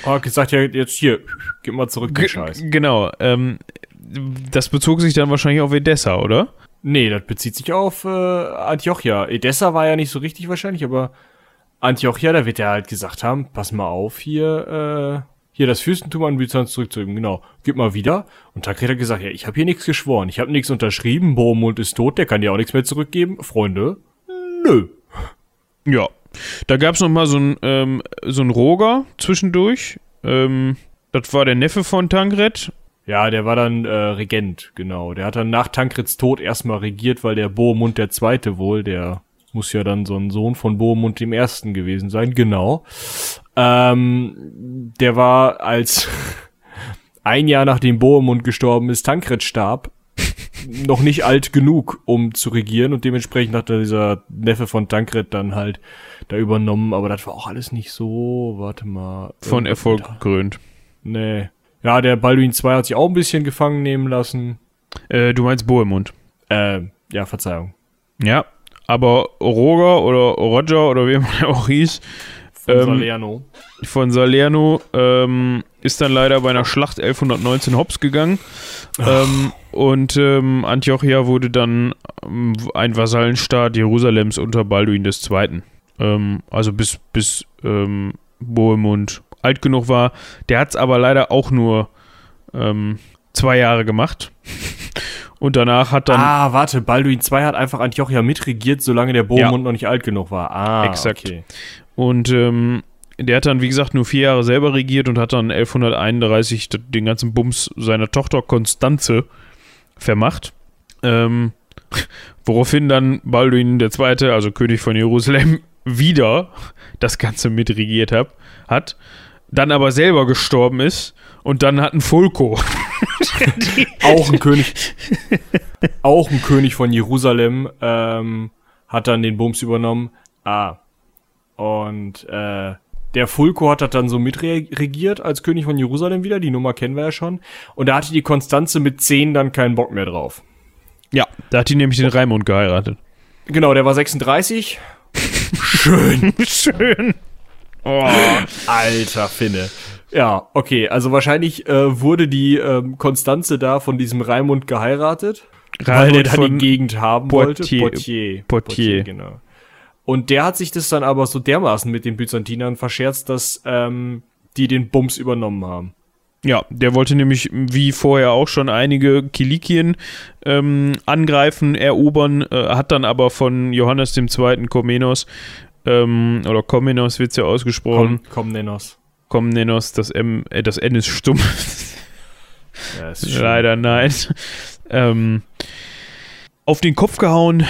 Oh, gesagt ja jetzt hier, gib mal zurück den Ge- Scheiß. Genau. Ähm, das bezog sich dann wahrscheinlich auf Edessa, oder? Nee, das bezieht sich auf äh, Antiochia. Edessa war ja nicht so richtig wahrscheinlich, aber Antiochia, da wird er halt gesagt haben, pass mal auf hier, äh, hier das Fürstentum an Byzanz zurückzugeben, genau, gib mal wieder. Und Tankred hat gesagt, ja, ich habe hier nichts geschworen, ich habe nichts unterschrieben, Bohemund ist tot, der kann dir auch nichts mehr zurückgeben. Freunde, nö. Ja. Da gab es nochmal so ein, ähm, so ein Roger zwischendurch. Ähm, das war der Neffe von Tankred. Ja, der war dann äh, Regent, genau. Der hat dann nach Tankreds Tod erstmal regiert, weil der Bohemund der Zweite wohl, der muss ja dann so ein Sohn von Bohemund dem Ersten gewesen sein, genau. Ähm, der war als ein Jahr nachdem Bohemund gestorben ist, Tankred starb, noch nicht alt genug, um zu regieren und dementsprechend hat dieser Neffe von Tankred dann halt da übernommen, aber das war auch alles nicht so, warte mal. Von Erfolg gekrönt. Nee. Ja, der Balduin 2 hat sich auch ein bisschen gefangen nehmen lassen. Äh, du meinst Bohemund. Äh, ja, Verzeihung. Ja. Aber Roger oder Roger oder wie der auch hieß, Von Ähm, Salerno. von Salerno ähm, ist dann leider bei einer Schlacht 1119 hops gegangen. Ähm, und ähm, Antiochia wurde dann ähm, ein Vasallenstaat Jerusalems unter Balduin II. Ähm, also bis, bis ähm, Bohemund alt genug war. Der hat es aber leider auch nur zwei Jahre gemacht. Und danach hat dann ah, warte, Balduin 2 hat einfach Antiochia mitregiert, solange der Bohemund noch nicht alt genug war. Ah, Exakt. okay. Und ähm, der hat dann, wie gesagt, nur vier Jahre selber regiert und hat dann 1131 d- den ganzen Bums seiner Tochter Konstanze vermacht. Ähm, woraufhin dann Balduin II., also König von Jerusalem, wieder das Ganze mitregiert hab, hat, dann aber selber gestorben ist und dann hat ein Fulko. Auch ein König, auch ein König von Jerusalem ähm, hat dann den Bums übernommen. Ah. Und äh, der Fulko hat das dann so mitregiert als König von Jerusalem wieder. Die Nummer kennen wir ja schon. Und da hatte die Konstanze mit 10 dann keinen Bock mehr drauf. Ja, da hat die nämlich den Raimund geheiratet. Genau, der war 36. Schön. Schön. Oh. Alter Finne. Ja, okay. Also wahrscheinlich äh, wurde die ähm, Konstanze da von diesem Raimund geheiratet, weil Raimund der dann von die Gegend haben Poitiers. wollte. Poitiers. Poitiers. genau. Und der hat sich das dann aber so dermaßen mit den Byzantinern verscherzt, dass ähm, die den Bums übernommen haben. Ja, der wollte nämlich wie vorher auch schon einige Kilikien ähm, angreifen, erobern, äh, hat dann aber von Johannes II. Komnenos, ähm, oder Komnenos wird es ja ausgesprochen, komm, Nennos. Komnenos, das, M, äh, das N ist stumm, Ja, ist leider nein, ähm, auf den Kopf gehauen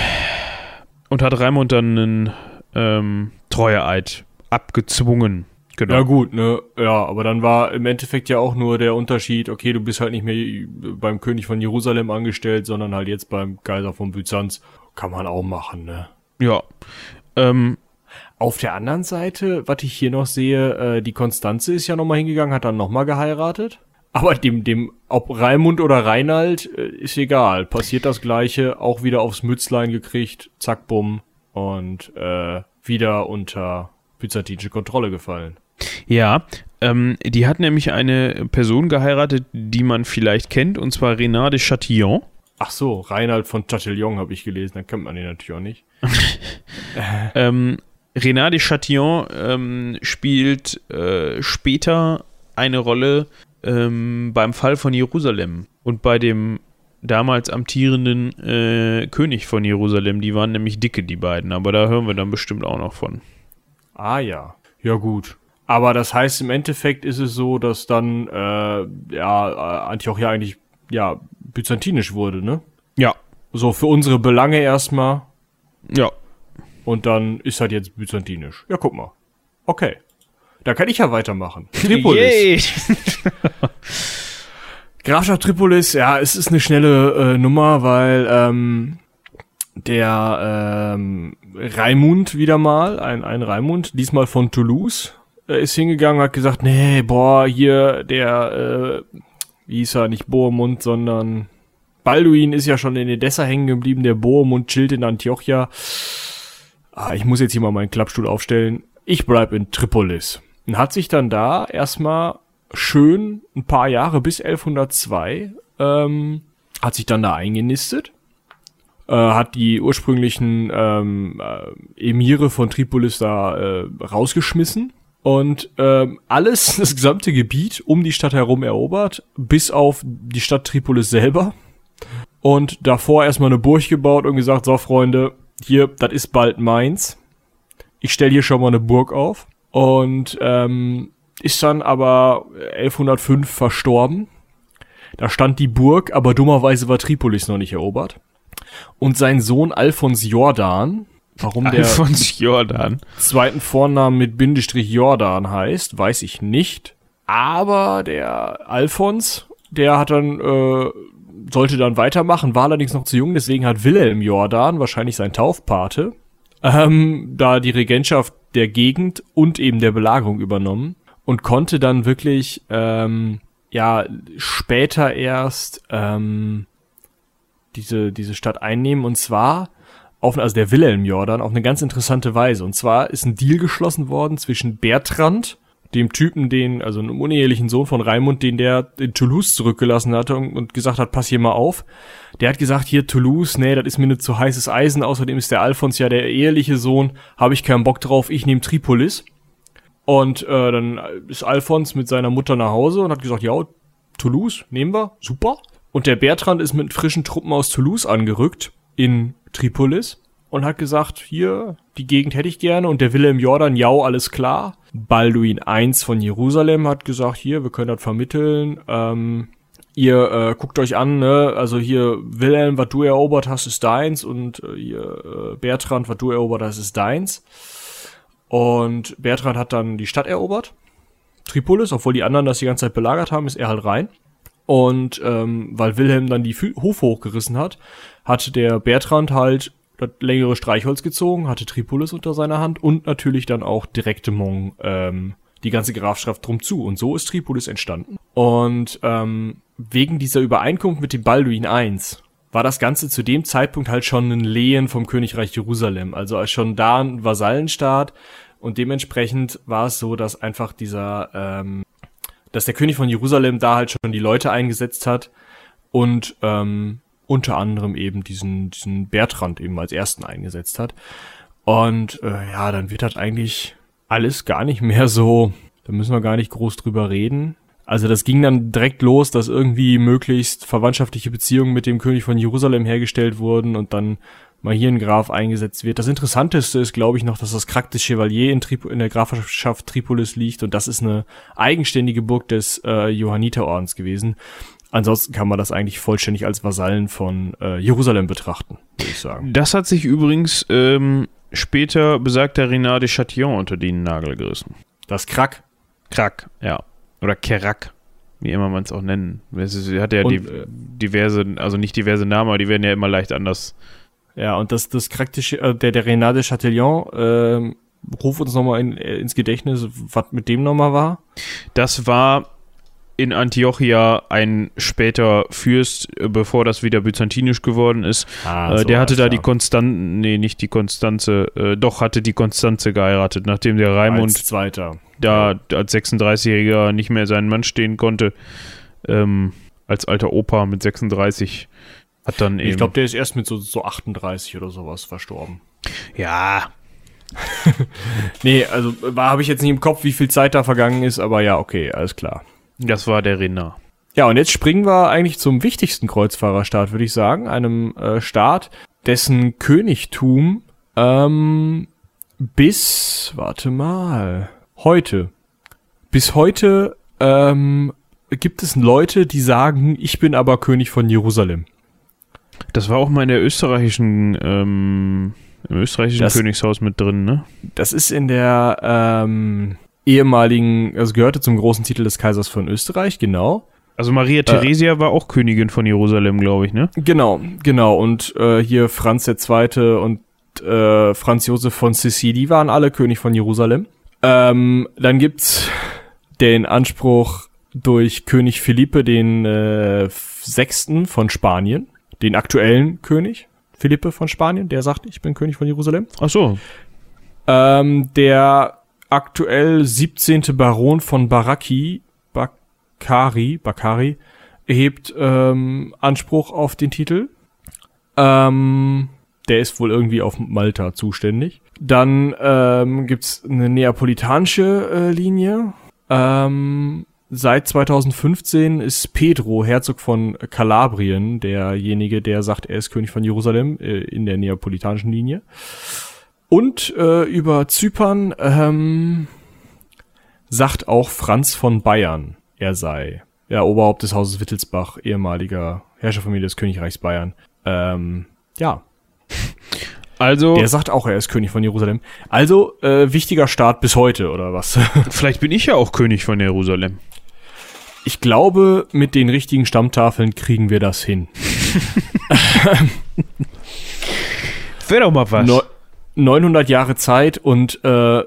und hat Raimund dann einen ähm, Treueeid abgezwungen. Genau. Ja gut, ne, ja, aber dann war im Endeffekt ja auch nur der Unterschied, okay, du bist halt nicht mehr beim König von Jerusalem angestellt, sondern halt jetzt beim Kaiser von Byzanz. Kann man auch machen, ne. ja. Ähm, Auf der anderen Seite, was ich hier noch sehe, äh, die Konstanze ist ja nochmal hingegangen, hat dann nochmal geheiratet. Aber dem, dem, ob Raimund oder Reinald, äh, ist egal. Passiert das Gleiche, auch wieder aufs Mützlein gekriegt, zack, bumm, und äh, wieder unter byzantinische Kontrolle gefallen. Ja, ähm, die hat nämlich eine Person geheiratet, die man vielleicht kennt, und zwar Renard de Chatillon. Ach so, Reinhard von Chatillon habe ich gelesen, dann kennt man den natürlich auch nicht. ähm, Renard de Chatillon ähm, spielt äh, später eine Rolle ähm, beim Fall von Jerusalem und bei dem damals amtierenden äh, König von Jerusalem. Die waren nämlich dicke, die beiden, aber da hören wir dann bestimmt auch noch von. Ah ja, ja gut. Aber das heißt, im Endeffekt ist es so, dass dann äh, ja Antiochia eigentlich ja byzantinisch wurde, ne? Ja. So für unsere Belange erstmal. Ja. Und dann ist halt jetzt byzantinisch. Ja, guck mal. Okay. Da kann ich ja weitermachen. Tripolis. Grafschaft Tripolis, ja, es ist eine schnelle äh, Nummer, weil ähm, der ähm, Raimund wieder mal, ein, ein Raimund, diesmal von Toulouse, äh, ist hingegangen hat gesagt, nee, boah, hier der, äh, wie hieß er, nicht Bohemund, sondern Balduin ist ja schon in Edessa hängen geblieben, der Bohemund chillt in Antiochia. Ah, ich muss jetzt hier mal meinen Klappstuhl aufstellen. Ich bleib in Tripolis. Und hat sich dann da erstmal schön ein paar Jahre bis 1102 ähm, hat sich dann da eingenistet, äh, hat die ursprünglichen ähm, äh, Emire von Tripolis da äh, rausgeschmissen und ähm, alles, das gesamte Gebiet um die Stadt herum erobert, bis auf die Stadt Tripolis selber. Und davor erstmal eine Burg gebaut und gesagt, so Freunde, hier, das ist bald meins. Ich stelle hier schon mal eine Burg auf. Und ähm, ist dann aber 1105 verstorben. Da stand die Burg, aber dummerweise war Tripolis noch nicht erobert. Und sein Sohn Alfons Jordan, warum der Alfons Jordan zweiten Vornamen mit Bindestrich Jordan heißt, weiß ich nicht. Aber der Alfons, der hat dann äh, sollte dann weitermachen, war allerdings noch zu jung, deswegen hat Wilhelm Jordan, wahrscheinlich sein Taufpate, ähm, da die Regentschaft der Gegend und eben der Belagerung übernommen und konnte dann wirklich ähm, ja später erst ähm, diese diese Stadt einnehmen und zwar auf also der Wilhelm Jordan auf eine ganz interessante Weise. Und zwar ist ein Deal geschlossen worden zwischen Bertrand dem Typen, den, also einem unehelichen Sohn von Raimund, den der in Toulouse zurückgelassen hatte und, und, gesagt hat, pass hier mal auf. Der hat gesagt, hier Toulouse, nee, das ist mir nicht zu heißes Eisen, außerdem ist der Alphons ja der eheliche Sohn, habe ich keinen Bock drauf, ich nehme Tripolis. Und äh, dann ist Alphons mit seiner Mutter nach Hause und hat gesagt, ja, Toulouse, nehmen wir, super. Und der Bertrand ist mit frischen Truppen aus Toulouse angerückt in Tripolis und hat gesagt, hier, die Gegend hätte ich gerne. Und der Wilhelm Jordan, ja, alles klar. Balduin I von Jerusalem hat gesagt, hier, wir können das vermitteln. Ähm, ihr äh, guckt euch an, ne? also hier Wilhelm, was du erobert hast, ist deins und äh, hier äh, Bertrand, was du erobert hast, ist deins. Und Bertrand hat dann die Stadt erobert. Tripolis, obwohl die anderen das die ganze Zeit belagert haben, ist er halt rein. Und ähm, weil Wilhelm dann die Hufe hochgerissen hat, hat der Bertrand halt das längere Streichholz gezogen, hatte Tripolis unter seiner Hand und natürlich dann auch Direktemont ähm, die ganze Grafschaft drum zu. Und so ist Tripolis entstanden. Und ähm, wegen dieser Übereinkunft mit dem Balduin I war das Ganze zu dem Zeitpunkt halt schon ein Lehen vom Königreich Jerusalem. Also schon da ein Vasallenstaat. Und dementsprechend war es so, dass einfach dieser, ähm, dass der König von Jerusalem da halt schon die Leute eingesetzt hat und ähm, unter anderem eben diesen, diesen Bertrand eben als ersten eingesetzt hat. Und äh, ja, dann wird das eigentlich alles gar nicht mehr so, da müssen wir gar nicht groß drüber reden. Also das ging dann direkt los, dass irgendwie möglichst verwandtschaftliche Beziehungen mit dem König von Jerusalem hergestellt wurden und dann mal hier ein Graf eingesetzt wird. Das Interessanteste ist, glaube ich, noch, dass das Krak des Chevalier in, Trip in der Grafschaft Tripolis liegt und das ist eine eigenständige Burg des äh, Johanniterordens gewesen. Ansonsten kann man das eigentlich vollständig als Vasallen von äh, Jerusalem betrachten, würde ich sagen. Das hat sich übrigens ähm, später besagter Renard de Chatillon unter den Nagel gerissen. Das Krak? Krak, ja. Oder Kerak, wie immer man es auch nennen. Es hat ja und, die, äh, diverse, also nicht diverse Namen, aber die werden ja immer leicht anders. Ja, und das, das praktische, äh, der, der Renard de Chatillon, äh, ruf uns nochmal in, äh, ins Gedächtnis, was mit dem nochmal war. Das war in Antiochia ein später Fürst, äh, bevor das wieder byzantinisch geworden ist. Ah, äh, der hatte da klar. die Konstanze, nee, nicht die Konstanze, äh, doch hatte die Konstanze geheiratet, nachdem der Raimund als Zweiter. da ja. als 36-Jähriger nicht mehr seinen Mann stehen konnte. Ähm, als alter Opa mit 36 Hat dann eben. Ich glaube, der ist erst mit so, so 38 oder sowas verstorben. ja, Nee, also habe ich jetzt nicht im Kopf, wie viel Zeit da vergangen ist, aber ja, okay, alles klar. Das war der Renner. Ja, und jetzt springen wir eigentlich zum wichtigsten Kreuzfahrerstaat, würde ich sagen. Einem äh, Staat, dessen Königtum ähm, bis, warte mal, heute, bis heute ähm, gibt es Leute, die sagen, ich bin aber König von Jerusalem. Das war auch mal in der österreichischen, ähm, im österreichischen Das- Königshaus mit drin, ne? Das ist in der ähm, ehemaligen, also gehörte zum großen Titel des Kaisers von Österreich, genau. Also Maria Theresia war auch Königin von Jerusalem, glaube ich, ne? Genau, genau. Und äh, hier Franz II. und äh, Franz Josef von die waren alle König von Jerusalem. Ähm, dann gibt's den Anspruch durch König Philippe den äh, Sechsten von Spanien, den aktuellen König Philippe von Spanien, der sagt, ich bin König von Jerusalem. Ach so. Ähm, der aktuell 17. Baron von Baraki, Bakari, Bakari, erhebt ähm, Anspruch auf den Titel. Ähm, der ist wohl irgendwie auf Malta zuständig. Dann ähm, gibt's eine neapolitanische äh, Linie. Ähm, seit 2015 ist Pedro, Herzog von Kalabrien, derjenige, der sagt, er ist König von Jerusalem äh, in der neapolitanischen Linie. Und äh, über Zypern ähm, sagt auch Franz von Bayern, er sei ja Oberhaupt des Hauses Wittelsbach, ehemaliger Herrscherfamilie des Königreichs Bayern. Ähm, ja, Also, der sagt auch, er ist König von Jerusalem. Also äh, wichtiger Staat bis heute oder was? vielleicht bin ich ja auch König von Jerusalem. Ich glaube, mit den richtigen Stammtafeln kriegen wir das hin. Wäre doch mal was. Neu- 900 Jahre Zeit und äh,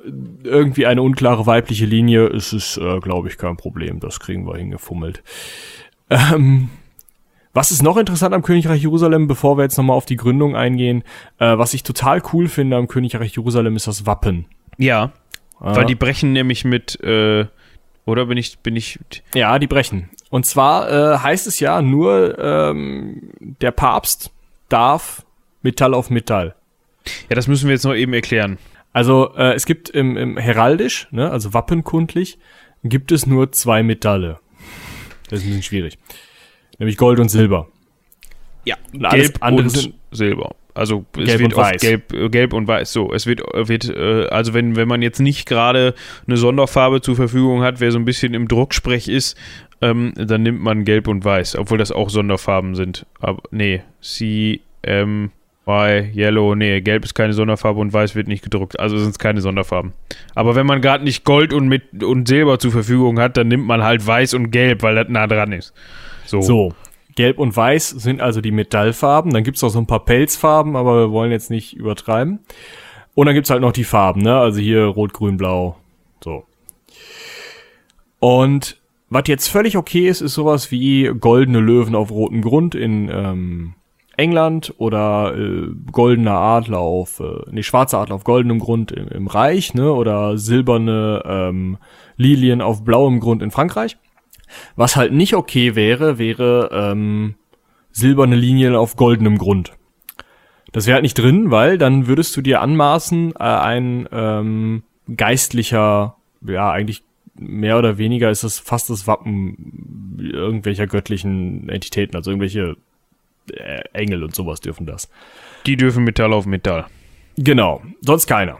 irgendwie eine unklare weibliche Linie, es ist, äh, glaube ich, kein Problem. Das kriegen wir hingefummelt. Ähm, was ist noch interessant am Königreich Jerusalem, bevor wir jetzt nochmal auf die Gründung eingehen? Äh, was ich total cool finde am Königreich Jerusalem ist das Wappen. ja, Ah. weil die brechen nämlich mit, äh, oder bin ich, bin ich, Ja, die brechen. Und zwar äh, heißt es ja nur, ähm, der Papst darf Metall auf Metall. Ja, das müssen wir jetzt noch eben erklären. Also äh, es gibt im, im heraldisch, ne, also wappenkundlich, gibt es nur zwei Metalle. Das ist ein bisschen schwierig. Nämlich Gold und Silber. Ja, Und gelb und sind- Silber. Also es Gelb wird oft weiß. gelb, äh, gelb und weiß. So, es wird, wird äh, also wenn, wenn man jetzt nicht gerade eine Sonderfarbe zur Verfügung hat, wer so ein bisschen im Drucksprech ist, ähm, dann nimmt man gelb und weiß, obwohl das auch Sonderfarben sind. Aber nee, C, M, Y, Yellow, nee, gelb ist keine Sonderfarbe und weiß wird nicht gedruckt. Also sind es keine Sonderfarben. Aber wenn man gerade nicht Gold und, mit, und Silber zur Verfügung hat, dann nimmt man halt weiß und gelb, weil das nah dran ist. So. So. Gelb und Weiß sind also die Metallfarben. Dann gibt's auch so ein paar Pelzfarben, aber wir wollen jetzt nicht übertreiben. Und dann gibt's halt noch die Farben, ne? Also hier Rot, Grün, Blau. So. Und was jetzt völlig okay ist, ist sowas wie goldene Löwen auf rotem Grund in ähm, England oder äh, goldener Adler auf, äh, nee, schwarzer Adler auf goldenem Grund im, im Reich, ne? Oder silberne ähm, Lilien auf blauem Grund in Frankreich. Was halt nicht okay wäre, wäre ähm, silberne Linien auf goldenem Grund. Das wäre halt nicht drin, weil dann würdest du dir anmaßen, äh, ein ähm, geistlicher, ja eigentlich mehr oder weniger ist es fast das Wappen irgendwelcher göttlichen Entitäten, also irgendwelche äh, Engel und sowas dürfen das. Die dürfen Metall auf Metall. Genau, sonst keiner.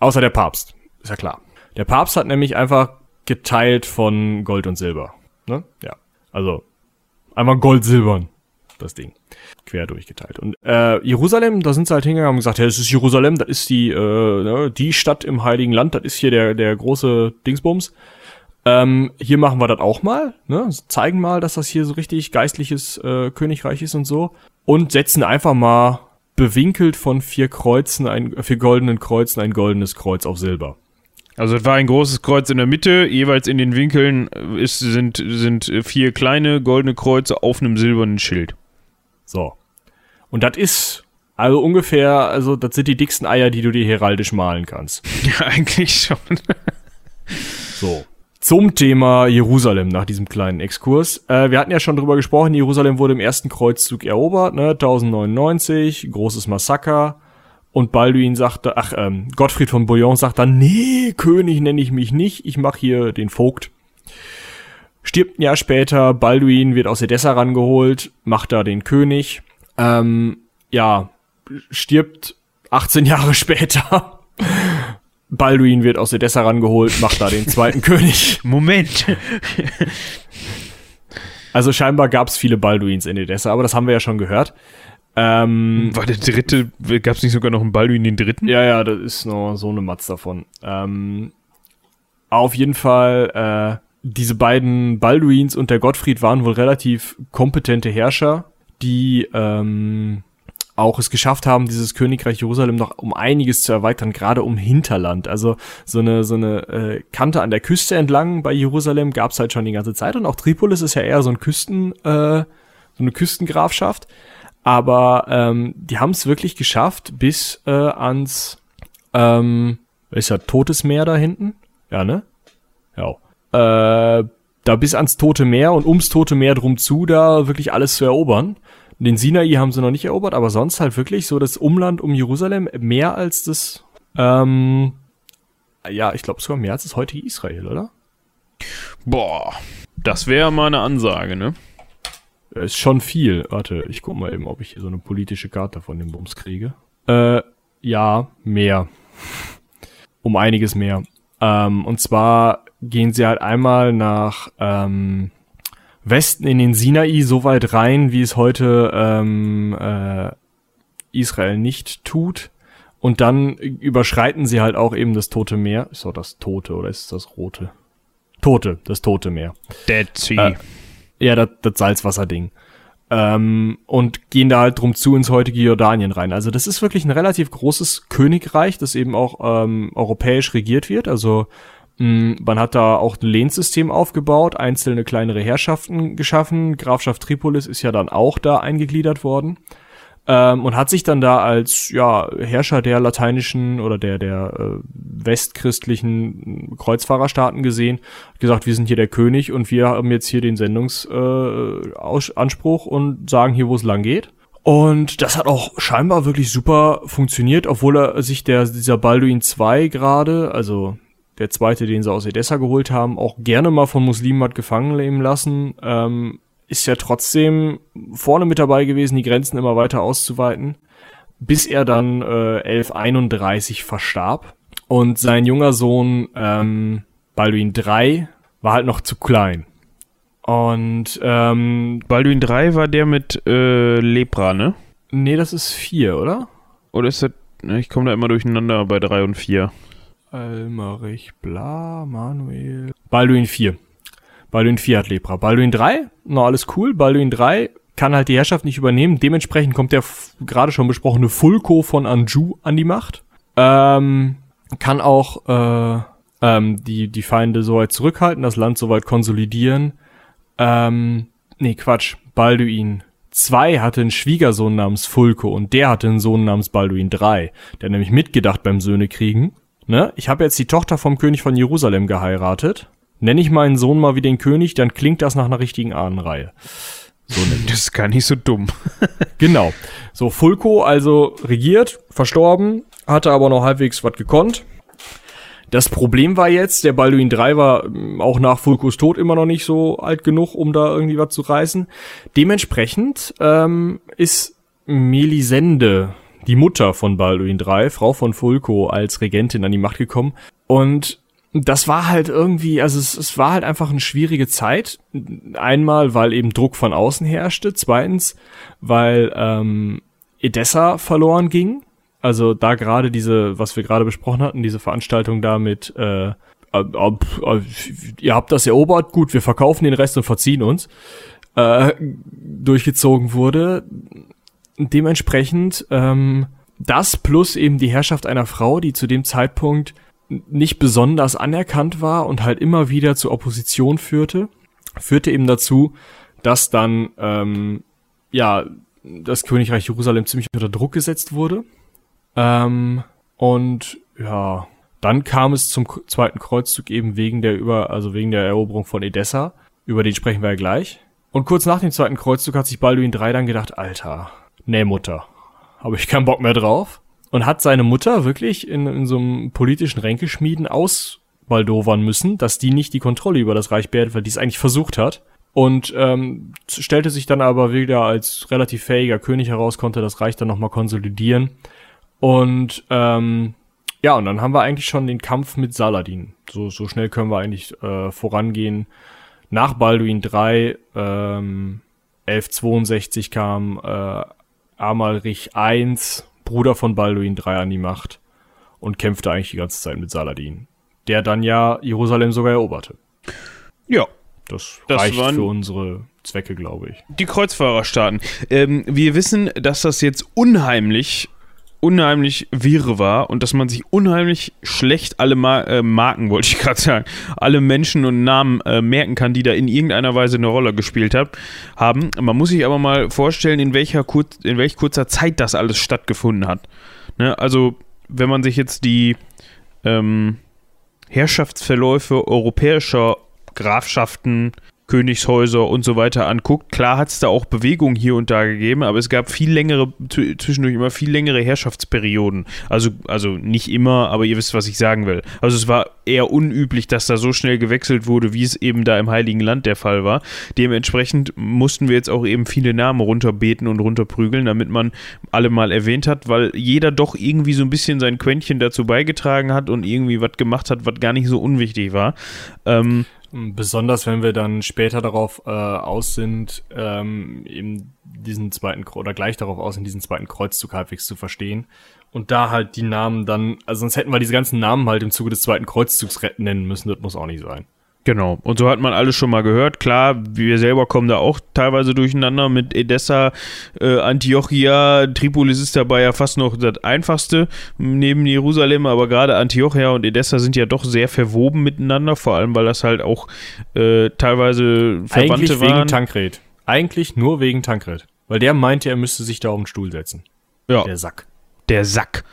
Außer der Papst, ist ja klar. Der Papst hat nämlich einfach geteilt von Gold und Silber. Ne? Ja. Also einmal Gold-Silbern, das Ding. Quer durchgeteilt. Und äh, Jerusalem, da sind sie halt hingegangen und gesagt, ja, das ist Jerusalem, das ist die, äh, ne, die Stadt im Heiligen Land, das ist hier der, der große Dingsbums. Ähm, hier machen wir das auch mal, ne? zeigen mal, dass das hier so richtig geistliches äh, Königreich ist und so. Und setzen einfach mal bewinkelt von vier Kreuzen, ein, vier goldenen Kreuzen, ein goldenes Kreuz auf Silber. Also es war ein großes Kreuz in der Mitte, jeweils in den Winkeln äh, ist, sind, sind äh, vier kleine goldene Kreuze auf einem silbernen Schild. So. Und das ist also ungefähr, also das sind die dicksten Eier, die du dir heraldisch malen kannst. Ja, eigentlich schon. So. Zum Thema Jerusalem nach diesem kleinen Exkurs. Äh, wir hatten ja schon drüber gesprochen, Jerusalem wurde im ersten Kreuzzug erobert, ne, 1099, großes Massaker. Und Balduin sagte, ach, ähm, Gottfried von Bouillon sagt dann, nee, König nenne ich mich nicht, ich mache hier den Vogt. Stirbt ein Jahr später, Balduin wird aus Edessa rangeholt, macht da den König. Ähm, ja, stirbt 18 Jahre später. Balduin wird aus Edessa rangeholt, macht da den zweiten König. Moment. Also scheinbar gab es viele Balduins in Edessa, aber das haben wir ja schon gehört. Ähm, War der dritte, gab es nicht sogar noch einen Balduin den dritten? Ja, ja, das ist noch so eine Matz davon. Ähm, auf jeden Fall, äh, diese beiden Balduins und der Gottfried waren wohl relativ kompetente Herrscher, die ähm, auch es geschafft haben, dieses Königreich Jerusalem noch um einiges zu erweitern, gerade um Hinterland. Also so eine so eine äh, Kante an der Küste entlang bei Jerusalem gab's halt schon die ganze Zeit und auch Tripolis ist ja eher so ein Küsten äh, so eine Küstengrafschaft. Aber ähm, die haben es wirklich geschafft bis äh, ans ähm, ist ja Totes Meer da hinten? Ja, ne? Ja. Äh, da bis ans Tote Meer und ums Tote Meer drum zu, da wirklich alles zu erobern. Den Sinai haben sie noch nicht erobert, aber sonst halt wirklich so das Umland um Jerusalem mehr als das, ähm, ja, ich glaube sogar mehr als das heutige Israel, oder? Boah, das wäre mal eine Ansage, ne? Ist schon viel. Warte, ich guck mal eben, ob ich hier so eine politische Karte von dem Bums kriege. Äh, ja, mehr. um einiges mehr. Ähm, und zwar gehen sie halt einmal nach ähm, Westen in den Sinai so weit rein, wie es heute ähm, äh, Israel nicht tut. Und dann überschreiten sie halt auch eben das Tote Meer. Ist doch das Tote oder ist das Rote? Tote, das Tote Meer. Dead Sea. Äh, ja, das, das Salzwasserding. Ähm, und gehen da halt drum zu ins heutige Jordanien rein. Also das ist wirklich ein relativ großes Königreich, das eben auch ähm, europäisch regiert wird. Also man hat da auch ein Lehnsystem aufgebaut, einzelne kleinere Herrschaften geschaffen. Grafschaft Tripolis ist ja dann auch da eingegliedert worden ähm, und hat sich dann da als ja Herrscher der lateinischen oder der der äh, westchristlichen Kreuzfahrerstaaten gesehen, gesagt, wir sind hier der König und wir haben jetzt hier den Sendungsanspruch äh, und sagen hier, wo es lang geht. Und das hat auch scheinbar wirklich super funktioniert, obwohl er sich der dieser Balduin 2 gerade, also der zweite, den sie aus Edessa geholt haben, auch gerne mal von Muslimen hat gefangen nehmen lassen. Ähm, ist ja trotzdem vorne mit dabei gewesen, die Grenzen immer weiter auszuweiten, bis er dann äh, 1131 verstarb. Und sein junger Sohn ähm, Balduin III war halt noch zu klein. Und ähm, Balduin III war der mit äh, Lepra, ne? Nee, das ist vier, oder? Oder ist das. Ne, ich komme da immer durcheinander bei drei und vier. Almerich, bla, Manuel. Balduin 4. Balduin 4 hat Lepra. Balduin 3, noch alles cool. Balduin 3 kann halt die Herrschaft nicht übernehmen. Dementsprechend kommt der gerade schon besprochene Fulko von Anjou an die Macht. Ähm, kann auch äh, ähm, die, die Feinde so weit zurückhalten, das Land so weit konsolidieren. Ähm, nee, Quatsch. Balduin 2 hatte einen Schwiegersohn namens Fulko und der hatte einen Sohn namens Balduin 3. Der nämlich mitgedacht beim Söhnekriegen. Ne? Ich habe jetzt die Tochter vom König von Jerusalem geheiratet nenne ich meinen Sohn mal wie den König, dann klingt das nach einer richtigen Ahnenreihe. So das ist gar nicht so dumm. genau. So, Fulko also regiert, verstorben, hatte aber noch halbwegs was gekonnt. Das Problem war jetzt, der Balduin 3 war ähm, auch nach Fulkos Tod immer noch nicht so alt genug, um da irgendwie was zu reißen. Dementsprechend ähm, ist Melisende, die Mutter von Balduin 3, Frau von Fulko, als Regentin an die Macht gekommen. Und das war halt irgendwie, also es, es war halt einfach eine schwierige Zeit. Einmal, weil eben Druck von außen herrschte. Zweitens, weil ähm, Edessa verloren ging. Also da gerade diese, was wir gerade besprochen hatten, diese Veranstaltung da mit, äh, äh, äh, ihr habt das erobert, gut, wir verkaufen den Rest und verziehen uns, äh, durchgezogen wurde. Dementsprechend ähm, das plus eben die Herrschaft einer Frau, die zu dem Zeitpunkt nicht besonders anerkannt war und halt immer wieder zur Opposition führte, führte eben dazu, dass dann ähm, ja das Königreich Jerusalem ziemlich unter Druck gesetzt wurde. Ähm, und ja, dann kam es zum zweiten Kreuzzug eben wegen der über, also wegen der Eroberung von Edessa. Über den sprechen wir ja gleich. Und kurz nach dem zweiten Kreuzzug hat sich Balduin III dann gedacht, Alter, nee Mutter, habe ich keinen Bock mehr drauf. Und hat seine Mutter wirklich in, in so einem politischen Ränkeschmieden ausbaldowern müssen, dass die nicht die Kontrolle über das Reich behält, weil die es eigentlich versucht hat. Und ähm, stellte sich dann aber wieder als relativ fähiger König heraus, konnte das Reich dann nochmal konsolidieren. Und ähm, ja, und dann haben wir eigentlich schon den Kampf mit Saladin. So, so schnell können wir eigentlich äh, vorangehen. Nach Balduin 3, ähm, 1162 kam äh, Amalrich I, Bruder von Balduin III, an die Macht und kämpfte eigentlich die ganze Zeit mit Saladin, der dann ja Jerusalem sogar eroberte. Ja. Das, das reicht für unsere Zwecke, glaube ich. Die Kreuzfahrerstaaten. Ähm, wir wissen, dass das jetzt unheimlich unheimlich wirr war und dass man sich unheimlich schlecht alle Mar äh, Marken, wollte ich gerade sagen, alle Menschen und Namen äh, merken kann, die da in irgendeiner Weise eine Rolle gespielt hab, haben. Man muss sich aber mal vorstellen, in welcher kur in welch kurzer Zeit das alles stattgefunden hat. Ne? Also, wenn man sich jetzt die ähm, Herrschaftsverläufe europäischer Grafschaften Königshäuser und so weiter anguckt. Klar hat es da auch Bewegung hier und da gegeben, aber es gab viel längere, zwischendurch immer viel längere Herrschaftsperioden. Also, also nicht immer, aber ihr wisst, was ich sagen will. Also es war eher unüblich, dass da so schnell gewechselt wurde, wie es eben da im Heiligen Land der Fall war. Dementsprechend mussten wir jetzt auch eben viele Namen runterbeten und runterprügeln, damit man alle mal erwähnt hat, weil jeder doch irgendwie so ein bisschen sein Quäntchen dazu beigetragen hat und irgendwie was gemacht hat, was gar nicht so unwichtig war. Ähm, Besonders wenn wir dann später darauf äh, aus sind, ähm, eben diesen zweiten oder gleich darauf aus sind, diesen zweiten Kreuzzug halbwegs zu verstehen. Und da halt die Namen dann, also sonst hätten wir diese ganzen Namen halt im Zuge des zweiten Kreuzzugs nennen müssen, das muss auch nicht sein. Genau. Und so hat man alles schon mal gehört. Klar, wir selber kommen da auch teilweise durcheinander mit Edessa, äh, Antiochia, Tripolis ist dabei ja fast noch das einfachste neben Jerusalem, aber gerade Antiochia und Edessa sind ja doch sehr verwoben miteinander, vor allem weil das halt auch äh, teilweise Verwandte Eigentlich waren. wegen Tankred. Eigentlich nur wegen Tankred. Weil der meinte, er müsste sich da auf den Stuhl setzen. Ja. Der Sack. Der Sack.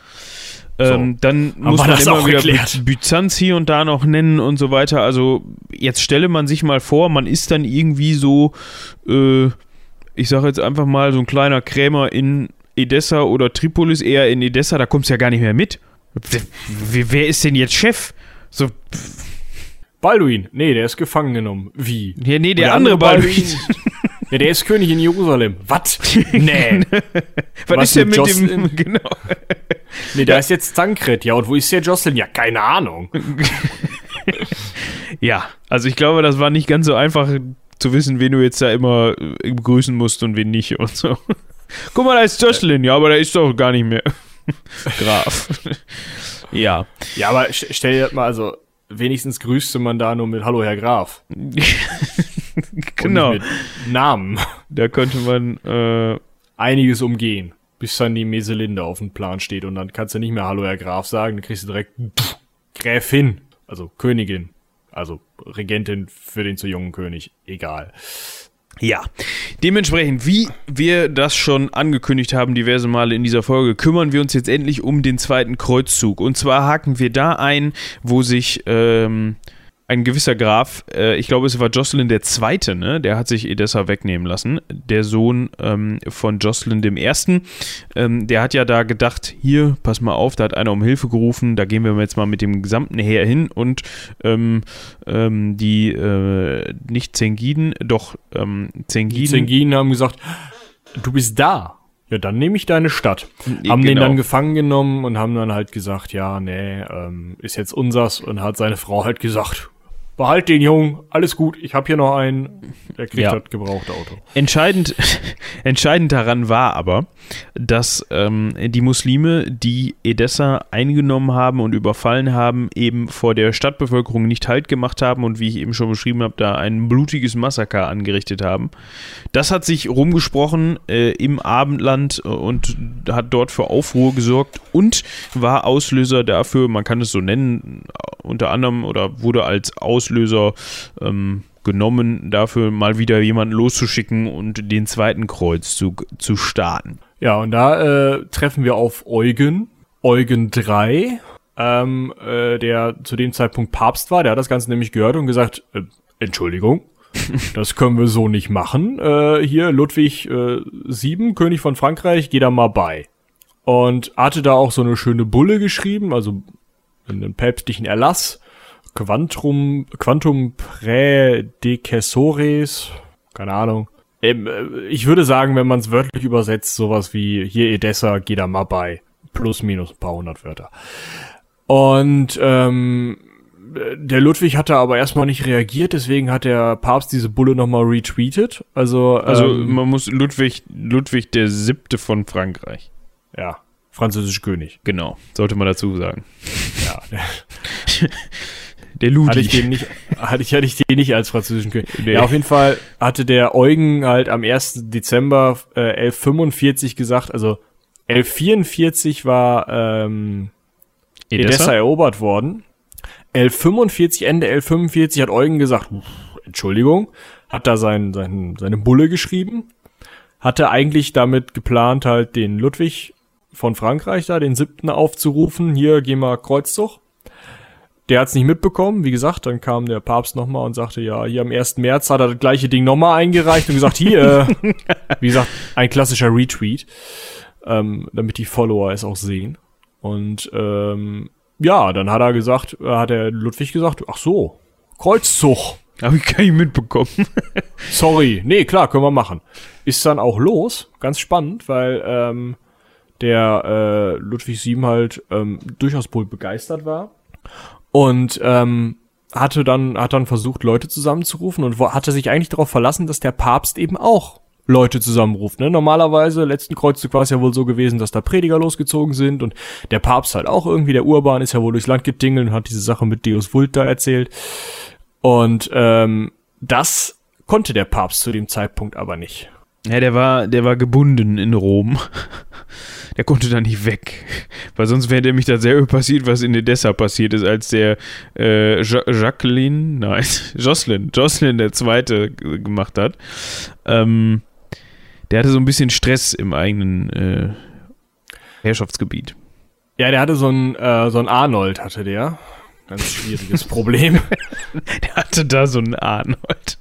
Ähm, dann muss man immer wieder geklärt. Byzanz hier und da noch nennen und so weiter. Also jetzt stelle man sich mal vor, man ist dann irgendwie so, äh, ich sage jetzt einfach mal, so ein kleiner Krämer in Edessa oder Tripolis, eher in Edessa, da kommst du ja gar nicht mehr mit. Wer, wer ist denn jetzt Chef? So. Balduin. Nee, der ist gefangen genommen. Wie? Ja, nee, der, der andere, andere Balduin. Balduin. Ja, der ist König in Jerusalem. Was? Nee. Was, Was ist denn mit Jocelyn? dem? Genau. Nee, da ja. ist jetzt Tankred. Ja, und wo ist der Jocelyn? Ja, keine Ahnung. ja, also ich glaube, das war nicht ganz so einfach zu wissen, wen du jetzt da immer äh, begrüßen musst und wen nicht und so. Guck mal, da ist Jocelyn. Ja, aber der ist doch gar nicht mehr Graf. ja. Ja, aber stell dir das mal, also wenigstens grüßte man da nur mit Hallo, Herr Graf. Genau. Namen. Da könnte man äh, einiges umgehen, bis dann die Meselinde auf dem Plan steht und dann kannst du nicht mehr Hallo, Herr Graf sagen, dann kriegst du direkt pff, Gräfin, also Königin, also Regentin für den zu jungen König, egal. Ja, dementsprechend, wie wir das schon angekündigt haben, diverse Male in dieser Folge, kümmern wir uns jetzt endlich um den zweiten Kreuzzug. Und zwar haken wir da ein, wo sich ähm, ein gewisser Graf, äh, ich glaube, es war Jocelyn der Zweite, ne? Der hat sich Edessa wegnehmen lassen. Der Sohn ähm, von Jocelyn dem Ersten. Ähm, der hat ja da gedacht, hier, pass mal auf, da hat einer um Hilfe gerufen, da gehen wir jetzt mal mit dem gesamten Heer hin und ähm, ähm die, äh, nicht Zengiden, doch ähm, Zengiden. Die Zengiden haben gesagt, du bist da. Ja, dann nehme ich deine Stadt. Ja, haben genau. den dann gefangen genommen und haben dann halt gesagt, ja, nee, ähm, ist jetzt unsers und hat seine Frau halt gesagt, behalt den Jungen, alles gut, ich habe hier noch einen, der kriegt ja. das gebrauchte Auto. Entscheidend, entscheidend daran war aber, dass ähm, die Muslime, die Edessa eingenommen haben und überfallen haben, eben vor der Stadtbevölkerung nicht Halt gemacht haben und wie ich eben schon beschrieben habe, da ein blutiges Massaker angerichtet haben. Das hat sich rumgesprochen äh, im Abendland und hat dort für Aufruhr gesorgt und war Auslöser dafür, man kann es so nennen, unter anderem oder wurde als Auslöser ähm, genommen, dafür mal wieder jemanden loszuschicken und den zweiten Kreuzzug zu starten. Ja, und da äh, treffen wir auf Eugen, Eugen 3, ähm, äh, der zu dem Zeitpunkt Papst war, der hat das Ganze nämlich gehört und gesagt, äh, Entschuldigung, das können wir so nicht machen. Äh, hier Ludwig äh, VII, König von Frankreich, geh da mal bei. Und hatte da auch so eine schöne Bulle geschrieben, also einen päpstlichen Erlass. Quantum, Quantum Praedecessores, keine Ahnung. Ähm, äh, ich würde sagen, wenn man es wörtlich übersetzt, sowas wie hier Edessa, geh da mal bei. Plus, minus ein paar hundert Wörter. Und ähm, der Ludwig hatte aber erstmal nicht reagiert, deswegen hat der Papst diese Bulle nochmal retweetet. Also, also ähm, man muss Ludwig, Ludwig der siebte von Frankreich. Ja, französischer König. Genau, sollte man dazu sagen. Ja. der Ludwig. Hatte ich den nicht, hatte ich, hatte ich den nicht als französischen König. Nee. Ja, auf jeden Fall hatte der Eugen halt am 1. Dezember äh, 1145 gesagt, also 1144 war ähm, Edessa? Edessa erobert worden. 1145, Ende 1145 hat Eugen gesagt, Entschuldigung, hat da sein, sein, seine Bulle geschrieben, hatte eigentlich damit geplant, halt den Ludwig von Frankreich da, den siebten aufzurufen, hier gehen wir Kreuzzug. Der hat's nicht mitbekommen, wie gesagt, dann kam der Papst nochmal und sagte, ja, hier am 1. März hat er das gleiche Ding nochmal eingereicht und gesagt, hier, wie gesagt, ein klassischer Retweet, ähm, damit die Follower es auch sehen. Und ähm, ja, dann hat er gesagt, äh, hat der Ludwig gesagt, ach so, Kreuzzug. Habe ich gar nicht mitbekommen. Sorry. Nee, klar, können wir machen. Ist dann auch los. Ganz spannend, weil ähm, der äh, Ludwig VII halt ähm, durchaus wohl begeistert war. Und ähm, hatte dann, hat dann versucht, Leute zusammenzurufen und hatte sich eigentlich darauf verlassen, dass der Papst eben auch Leute zusammenruft. Ne? Normalerweise, letzten Kreuzzug war es ja wohl so gewesen, dass da Prediger losgezogen sind und der Papst halt auch irgendwie, der Urban ist ja wohl durchs Land getingelt und hat diese Sache mit Deus Vult da erzählt. Und ähm, das konnte der Papst zu dem Zeitpunkt aber nicht. Ja, der war, der war gebunden in Rom. Der konnte da nicht weg. Weil sonst wäre nämlich dasselbe passiert, was in Edessa passiert ist, als der äh, ja Jacqueline, nein, Jocelyn, Jocelyn der Zweite gemacht hat. Ähm, der hatte so ein bisschen Stress im eigenen äh, Herrschaftsgebiet. Ja, der hatte so ein, äh, so ein Arnold, hatte der. Ganz schwieriges Problem. der hatte da so einen Arnold.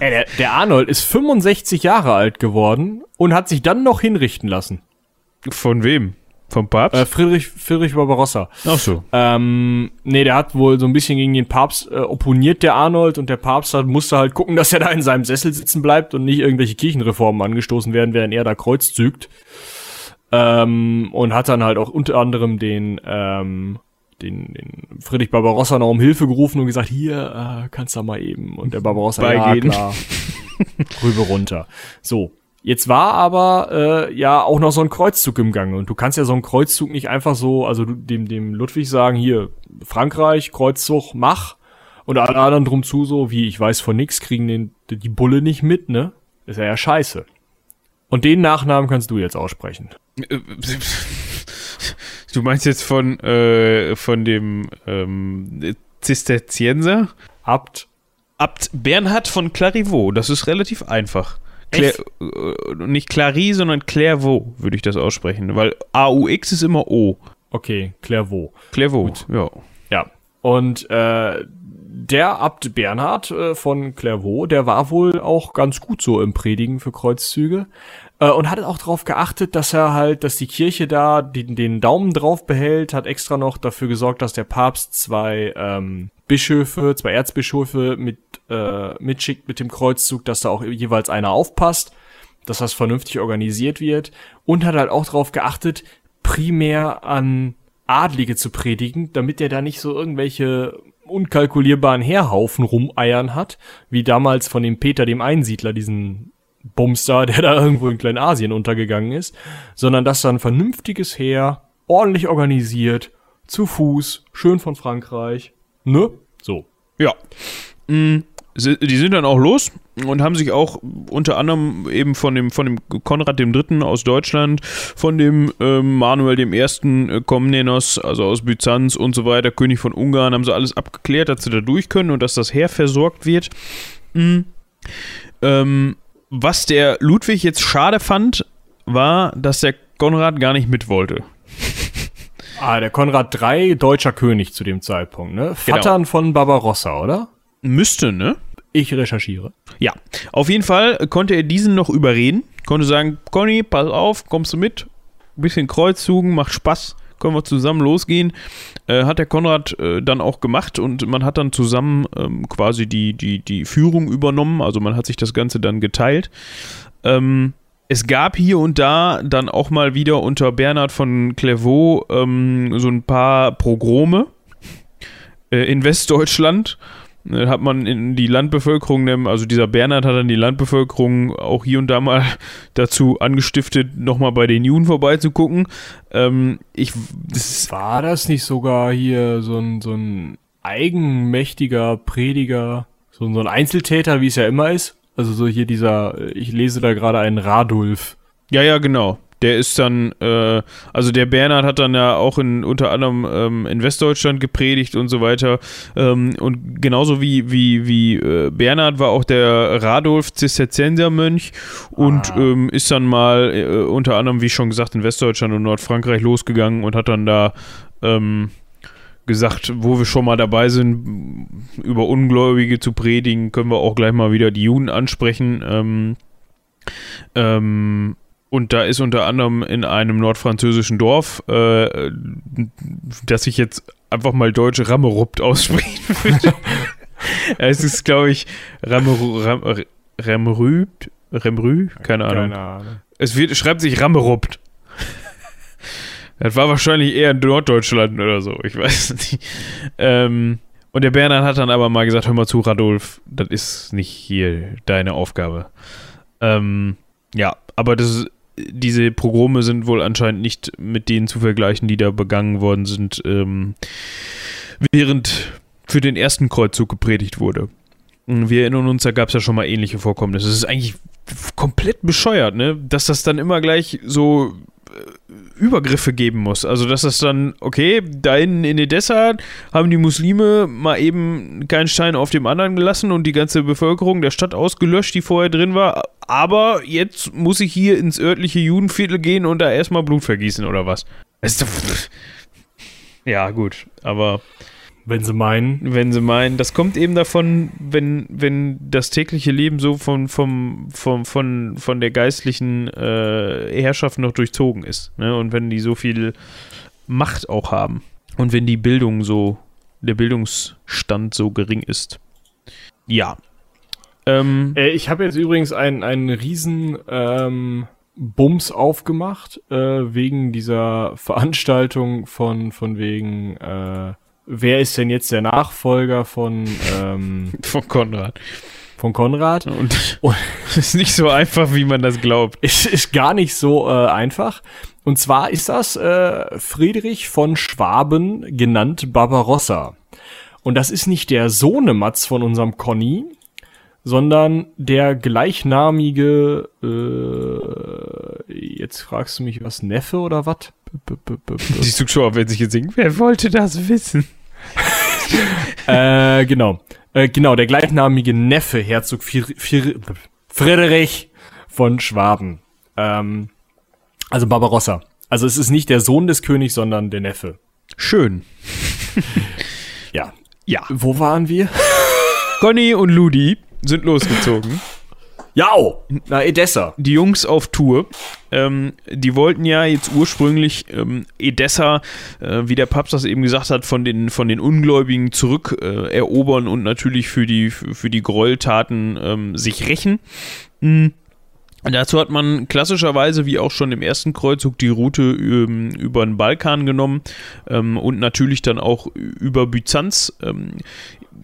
Ey, der, der Arnold ist 65 Jahre alt geworden und hat sich dann noch hinrichten lassen. Von wem? Vom Papst? Äh, Friedrich, Friedrich Barbarossa. Ach so. Ähm, nee, der hat wohl so ein bisschen gegen den Papst äh, opponiert, der Arnold, und der Papst hat, musste halt gucken, dass er da in seinem Sessel sitzen bleibt und nicht irgendwelche Kirchenreformen angestoßen werden, während er da Kreuz zügt. Ähm, und hat dann halt auch unter anderem den, ähm, den, den Friedrich Barbarossa noch um Hilfe gerufen und gesagt, hier, äh, kannst du mal eben. Und der Barbarossa, Beigehen. ja klar, rüber runter. So, Jetzt war aber äh, ja auch noch so ein Kreuzzug im Gange und du kannst ja so einen Kreuzzug nicht einfach so, also dem dem Ludwig sagen, hier Frankreich Kreuzzug mach und alle anderen drum zu so, wie ich weiß von nix, kriegen den die Bulle nicht mit, ne? Ist ja ja scheiße. Und den Nachnamen kannst du jetzt aussprechen. Du meinst jetzt von äh, von dem ähm, Zisterzienser Abt Abt Bernhard von Clarivaux, das ist relativ einfach. Claire, äh, nicht Clary, sondern Clairvaux würde ich das aussprechen, weil AUX ist immer O. Okay, Clairvaux. Clairvaux, ja. Ja. Und äh, der Abt Bernhard äh, von Clairvaux, der war wohl auch ganz gut so im Predigen für Kreuzzüge äh, und hat auch darauf geachtet, dass er halt, dass die Kirche da den, den Daumen drauf behält, hat extra noch dafür gesorgt, dass der Papst zwei ähm, Bischöfe, zwei Erzbischöfe mit äh, mitschickt mit dem Kreuzzug, dass da auch jeweils einer aufpasst, dass das vernünftig organisiert wird. Und hat halt auch darauf geachtet, primär an Adlige zu predigen, damit er da nicht so irgendwelche unkalkulierbaren Heerhaufen rumeiern hat, wie damals von dem Peter dem Einsiedler, diesen Bumster, der da irgendwo in Kleinasien untergegangen ist, sondern dass da ein vernünftiges Heer, ordentlich organisiert, zu Fuß, schön von Frankreich, ne? So. Ja. Mhm die sind dann auch los und haben sich auch unter anderem eben von dem, von dem Konrad III. aus Deutschland, von dem ähm, Manuel I. Äh, Komnenos, also aus Byzanz und so weiter, König von Ungarn, haben sie alles abgeklärt, dass sie da durch können und dass das Heer versorgt wird. Mhm. Ähm, was der Ludwig jetzt schade fand, war, dass der Konrad gar nicht mit wollte. Ah, der Konrad III, deutscher König zu dem Zeitpunkt, ne? Genau. Vattern von Barbarossa, oder? Müsste, ne? Ich recherchiere. Ja, auf jeden Fall konnte er diesen noch überreden, konnte sagen, Conny, pass auf, kommst du mit, ein bisschen Kreuzzugen, macht Spaß, können wir zusammen losgehen. Äh, hat der Konrad äh, dann auch gemacht und man hat dann zusammen ähm, quasi die, die, die Führung übernommen, also man hat sich das Ganze dann geteilt. Ähm, es gab hier und da dann auch mal wieder unter Bernhard von Clairvaux ähm, so ein paar Progrome äh, in Westdeutschland. Äh, Hat man in die Landbevölkerung, also dieser Bernhard hat dann die Landbevölkerung auch hier und da mal dazu angestiftet, nochmal bei den Juden vorbeizugucken. Ähm, ich, das, War das nicht sogar hier so ein, so ein eigenmächtiger Prediger, so, ein- so ein Einzeltäter, wie es ja immer ist? Also so hier dieser, ich lese da gerade einen Radulf. Ja, ja, genau. Der ist dann, äh, also der Bernhard hat dann ja auch in unter anderem ähm, in Westdeutschland gepredigt und so weiter. Ähm, und genauso wie, wie, wie äh, Bernhard war auch der Radolf Zisterziensermönch und Ah. ähm, ist dann mal äh, unter anderem, wie schon gesagt, in Westdeutschland und Nordfrankreich losgegangen und hat dann da ähm, gesagt, wo wir schon mal dabei sind, über Ungläubige zu predigen, können wir auch gleich mal wieder die Juden ansprechen. Ähm, ähm, und da ist unter anderem in einem nordfranzösischen Dorf, äh, das ich jetzt einfach mal deutsche Rammerupt aussprechen würde. es ist, glaube ich, Rammeru- Ram- Remrü, Remrü, keine Ahnung. Keine Ahnung. Es wird, schreibt sich Rammerupt. Das war wahrscheinlich eher in Norddeutschland oder so, ich weiß nicht. Ähm, und der Bernhard hat dann aber mal gesagt, hör mal zu, Radolf, das ist nicht hier deine Aufgabe. Ähm, ja, aber das ist, diese Pogrome sind wohl anscheinend nicht mit denen zu vergleichen, die da begangen worden sind, ähm, während für den ersten Kreuzzug gepredigt wurde. Wir erinnern uns, da gab es ja schon mal ähnliche Vorkommnisse. Es ist eigentlich komplett bescheuert, ne? Dass das dann immer gleich so Übergriffe geben muss. Also, dass das dann, okay, da hinten in Edessa haben die Muslime mal eben keinen Stein auf dem anderen gelassen und die ganze Bevölkerung der Stadt ausgelöscht, die vorher drin war. Aber jetzt muss ich hier ins örtliche Judenviertel gehen und da erstmal Blut vergießen oder was? Ja, gut, aber Wenn sie meinen. wenn sie meinen, das kommt eben davon, wenn, wenn das tägliche Leben so von, vom, vom, von, von der geistlichen äh, Herrschaft noch durchzogen ist. Ne? Und wenn die so viel Macht auch haben. Und wenn die Bildung so, der Bildungsstand so gering ist. Ja. Ähm, Äh, ich habe jetzt übrigens einen, einen riesen ähm, Bums aufgemacht, äh, wegen dieser Veranstaltung von, von wegen, äh, wer ist denn jetzt der Nachfolger von, ähm, von Konrad. von Konrad? Und Und- es ist nicht so einfach, wie man das glaubt. Es ist gar nicht so äh, einfach. Und zwar ist das äh, Friedrich von Schwaben, genannt Barbarossa. Und das ist nicht der Sohnematz von unserem Conny, sondern der gleichnamige, äh, jetzt fragst du mich was, Neffe oder was? Die Zuschauer werden sich jetzt denken, wer wollte das wissen? äh, genau. Äh, genau, der gleichnamige Neffe, Herzog Friedrich von Schwaben. Ähm, also Barbarossa. Also es ist nicht der Sohn des Königs, sondern der Neffe. Schön. Ja. Ja. Wo waren wir? Conny und Ludi sind losgezogen. Jao! Na, Edessa. die Jungs auf Tour. Ähm, die wollten ja jetzt ursprünglich ähm, Edessa, äh, wie der Papst das eben gesagt hat, von den, von den Ungläubigen zurück äh, und natürlich für die, für die Gräueltaten ähm, sich rächen. Mhm. Dazu hat man klassischerweise, wie auch schon im ersten Kreuzzug, die Route ähm, über den Balkan genommen ähm, und natürlich dann auch über Byzanz. Ähm,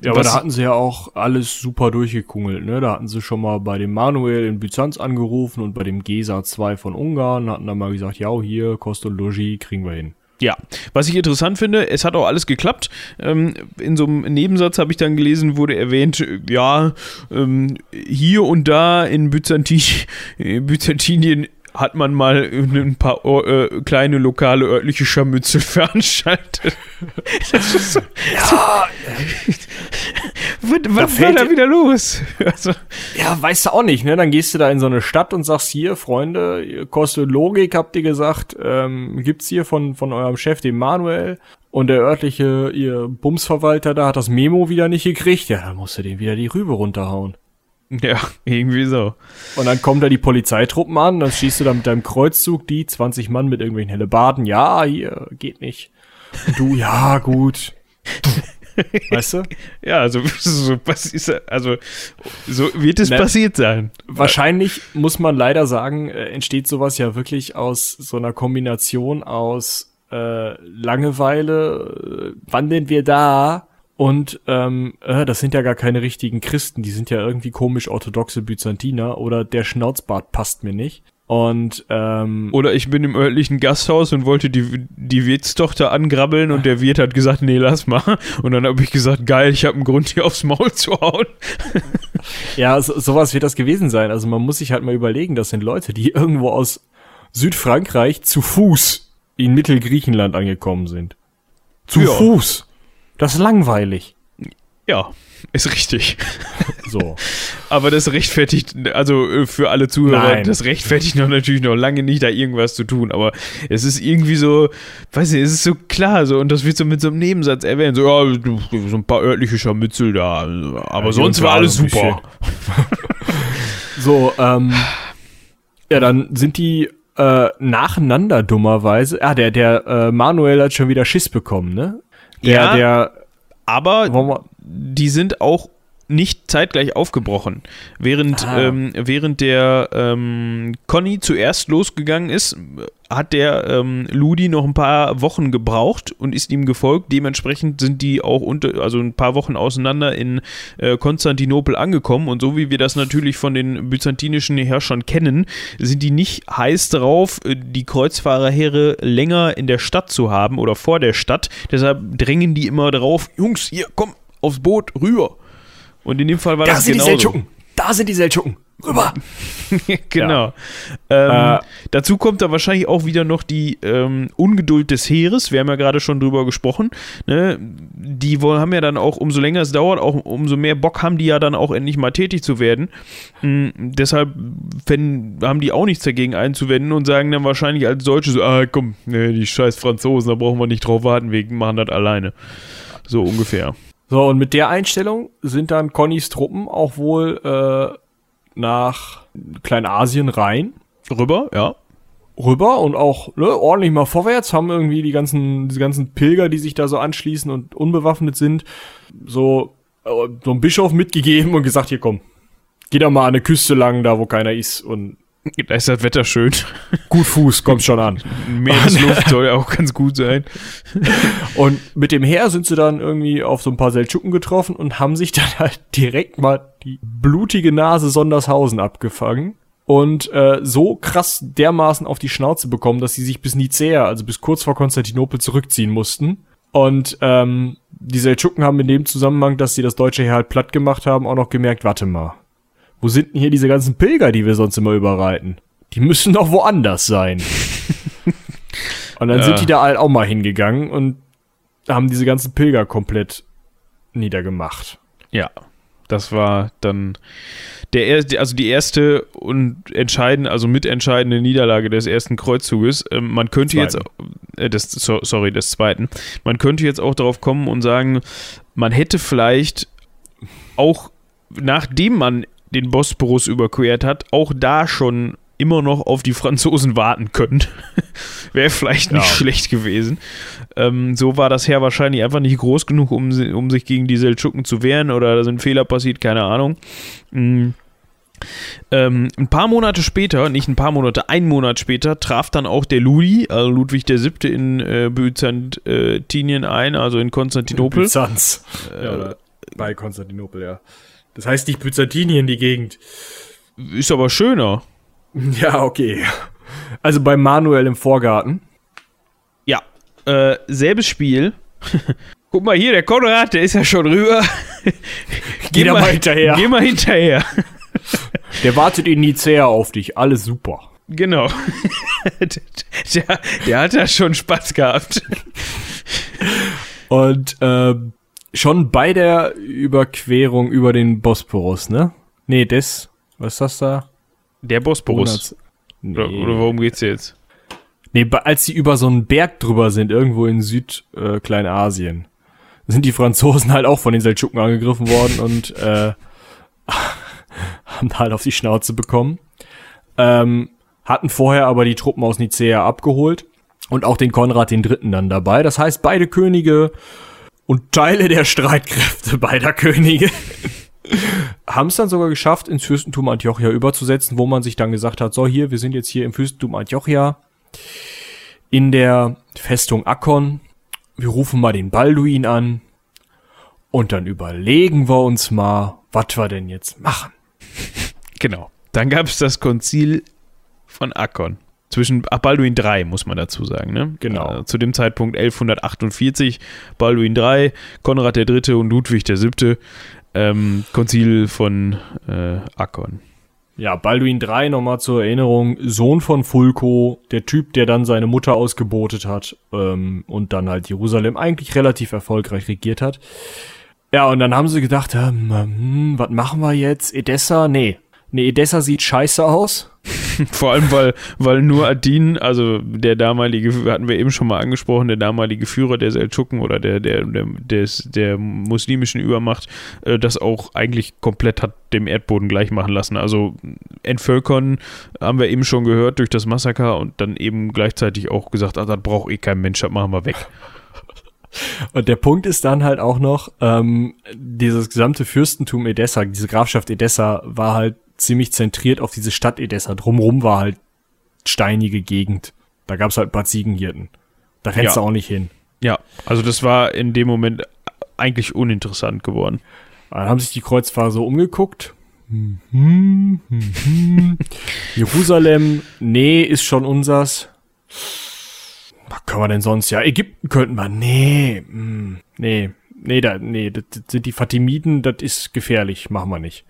Ja, aber da hatten sie ja auch alles super durchgekungelt, ne? Da hatten sie schon mal bei dem Manuel in Byzanz angerufen und bei dem Gesa 2 von Ungarn hatten dann mal gesagt, ja, hier, Kost und Logis kriegen wir hin. Ja, was ich interessant finde, es hat auch alles geklappt. Ähm, in so einem Nebensatz habe ich dann gelesen, wurde erwähnt, äh, ja, ähm, hier und da in Byzantin, in Byzantinien hat man mal ein paar Or- äh, kleine lokale örtliche Scharmützel veranstaltet. so, ja. was was war da wieder los? Also. Ja, weißt du auch nicht, ne? Dann gehst du da in so eine Stadt und sagst hier, Freunde, kostet Logik, habt ihr gesagt, ähm, gibt's hier von, von eurem Chef, dem Manuel, und der örtliche, ihr Bumsverwalter da hat das Memo wieder nicht gekriegt. Ja, dann musst du den wieder die Rübe runterhauen. Ja, irgendwie so. Und dann kommen da die Polizeitruppen an, dann schießt du da mit deinem Kreuzzug die 20 Mann mit irgendwelchen Hellebarden. Ja, hier, geht nicht. Und du, ja, gut. Weißt du? Ja, also so, also so wird es ne, passiert sein. Wahrscheinlich muss man leider sagen, äh, entsteht sowas ja wirklich aus so einer Kombination aus äh, Langeweile, äh, wann denn wir da? Und ähm, äh, das sind ja gar keine richtigen Christen, die sind ja irgendwie komisch orthodoxe Byzantiner oder der Schnauzbart passt mir nicht. Und ähm, oder ich bin im örtlichen Gasthaus und wollte die die Wirtstochter angrabbeln und der Wirt hat gesagt, nee, lass mal. Und dann habe ich gesagt, geil, ich habe einen Grund hier aufs Maul zu hauen. ja, so, sowas wird das gewesen sein. Also man muss sich halt mal überlegen, das sind Leute, die irgendwo aus Südfrankreich zu Fuß in Mittelgriechenland angekommen sind. Zu ja. Fuß. Das ist langweilig. Ja, ist richtig. So. Aber das rechtfertigt, also äh, für alle Zuhörer, Nein. das rechtfertigt noch natürlich noch lange nicht, da irgendwas zu tun. Aber es ist irgendwie so, weiß nicht, es ist so klar so und das wird so mit so einem Nebensatz erwähnt. So, ja, so ein paar örtliche Scharmützel da. Aber ja, sonst war alles super. so, ähm. Ja, dann sind die äh, nacheinander dummerweise. Ah, der, der äh, Manuel hat schon wieder Schiss bekommen, ne? Der, ja, der. Aber die sind auch nicht zeitgleich aufgebrochen. Während, ah. ähm, während der ähm, Conny zuerst losgegangen ist, hat der ähm, Ludi noch ein paar Wochen gebraucht und ist ihm gefolgt. Dementsprechend sind die auch unter, also ein paar Wochen auseinander in äh, Konstantinopel angekommen. Und so wie wir das natürlich von den byzantinischen Herrschern kennen, sind die nicht heiß drauf, äh, die Kreuzfahrerheere länger in der Stadt zu haben oder vor der Stadt. Deshalb drängen die immer darauf, Jungs, hier, komm, aufs Boot, rüber. Und in dem Fall war da das sind genauso. Die Seldschuken. Da sind die Seldschuken. Rüber. genau. Ja. Ähm, äh, dazu kommt da wahrscheinlich auch wieder noch die ähm, Ungeduld des Heeres. Wir haben ja gerade schon drüber gesprochen. Ne? Die wollen, haben ja dann auch, umso länger es dauert, auch umso mehr Bock haben die ja dann auch endlich mal tätig zu werden. Mhm, deshalb wenn, haben die auch nichts dagegen einzuwenden und sagen dann wahrscheinlich als Deutsche so: Ah, komm, ne, die scheiß Franzosen, da brauchen wir nicht drauf warten, wir machen das alleine. So ungefähr. So, und mit der Einstellung sind dann Connys Truppen auch wohl äh, nach Kleinasien rein. Rüber, ja. Rüber und auch ne, ordentlich mal vorwärts, haben irgendwie die ganzen, diese ganzen Pilger, die sich da so anschließen und unbewaffnet sind, so, äh, so ein Bischof mitgegeben und gesagt, hier komm, geh da mal an eine Küste lang, da wo keiner ist und da ist das Wetter schön. Gut Fuß, kommt schon an. Meeresluft soll ja auch ganz gut sein. Und mit dem Heer sind sie dann irgendwie auf so ein paar Seldschuken getroffen und haben sich dann halt direkt mal die blutige Nase Sondershausen abgefangen und äh, so krass dermaßen auf die Schnauze bekommen, dass sie sich bis Nicea, also bis kurz vor Konstantinopel zurückziehen mussten. Und ähm, die Seldschuken haben in dem Zusammenhang, dass sie das deutsche Heer halt platt gemacht haben, auch noch gemerkt, warte mal, wo sind denn hier diese ganzen Pilger, die wir sonst immer überreiten? Die müssen doch woanders sein. und dann ja. sind die da halt auch mal hingegangen und haben diese ganzen Pilger komplett niedergemacht. Ja, das war dann der erste, also die erste und entscheidende, also mitentscheidende Niederlage des ersten Kreuzzuges. Ähm, man könnte zweiten. jetzt, äh, des, so, sorry, des zweiten. Man könnte jetzt auch darauf kommen und sagen, man hätte vielleicht auch nachdem man den Bosporus überquert hat, auch da schon immer noch auf die Franzosen warten können. Wäre vielleicht nicht ja. schlecht gewesen. Ähm, so war das Heer wahrscheinlich einfach nicht groß genug, um, um sich gegen die Seldschuken zu wehren oder da sind Fehler passiert, keine Ahnung. Mhm. Ähm, ein paar Monate später, nicht ein paar Monate, ein Monat später, traf dann auch der Ludi, also Ludwig VII. in äh, Byzantinien ein, also in Konstantinopel. Byzanz. Äh, ja, bei Konstantinopel, ja. Das heißt nicht Byzantinien, die Gegend. Ist aber schöner. Ja, okay. Also bei Manuel im Vorgarten. Ja, äh, selbes Spiel. Guck mal hier, der Konrad, der ist ja schon rüber. geh, mal, mal hinterher. Geh mal hinterher. Der wartet in Nicea auf dich, alles super. Genau. der, der hat ja schon Spaß gehabt. Und ähm, schon bei der Überquerung über den Bosporus, ne? Nee, das, was ist das da? Der Bosporus. Nee. Oder, oder worum geht's jetzt? Nee, als sie über so einen Berg drüber sind, irgendwo in Südkleinasien, äh, sind die Franzosen halt auch von den Seldschuken angegriffen worden und äh, haben halt auf die Schnauze bekommen. Ähm, hatten vorher aber die Truppen aus Nicea abgeholt und auch den Konrad den Dritten dann dabei. Das heißt, beide Könige und Teile der Streitkräfte beider Könige haben es dann sogar geschafft, ins Fürstentum Antiochia überzusetzen, wo man sich dann gesagt hat, so hier, wir sind jetzt hier im Fürstentum Antiochia in der Festung Akkon. Wir rufen mal den Balduin an und dann überlegen wir uns mal, was wir denn jetzt machen. Genau. Dann gab es das Konzil von Akkon. Zwischen ach, Balduin III, muss man dazu sagen. Ne? Genau. Äh, zu dem Zeitpunkt 1148, Balduin III, Konrad III. und Ludwig VII. Ähm, Konzil von äh, Akkon. Ja, Balduin III, nochmal zur Erinnerung, Sohn von Fulko, der Typ, der dann seine Mutter ausgebotet hat ähm, und dann halt Jerusalem eigentlich relativ erfolgreich regiert hat. Ja, und dann haben sie gedacht, ähm, hm, was machen wir jetzt? Edessa? Nee. Nee, Edessa sieht scheiße aus. Vor allem, weil, weil nur Adin, also der damalige, hatten wir eben schon mal angesprochen, der damalige Führer der Seldschuken oder der, der, der, des, der muslimischen Übermacht, äh, das auch eigentlich komplett hat dem Erdboden gleich machen lassen. Also entvölkern haben wir eben schon gehört durch das Massaker und dann eben gleichzeitig auch gesagt, ah, das braucht eh kein Mensch, das machen wir weg. Und der Punkt ist dann halt auch noch, ähm, dieses gesamte Fürstentum Edessa, diese Grafschaft Edessa war halt ziemlich zentriert auf diese Stadt Edessa. Drumrum war halt steinige Gegend. Da gab's halt ein paar Ziegenhirten. Da rennst Ja. du auch nicht hin. Ja, also das war in dem Moment eigentlich uninteressant geworden. Dann haben sich die Kreuzfahrer so umgeguckt. Hm, hm, hm, hm. Jerusalem, nee, ist schon unsers. Was können wir denn sonst? Ja, Ägypten könnten wir. Nee, hm, nee, nee, da, nee, das sind die Fatimiden, das ist gefährlich, machen wir nicht.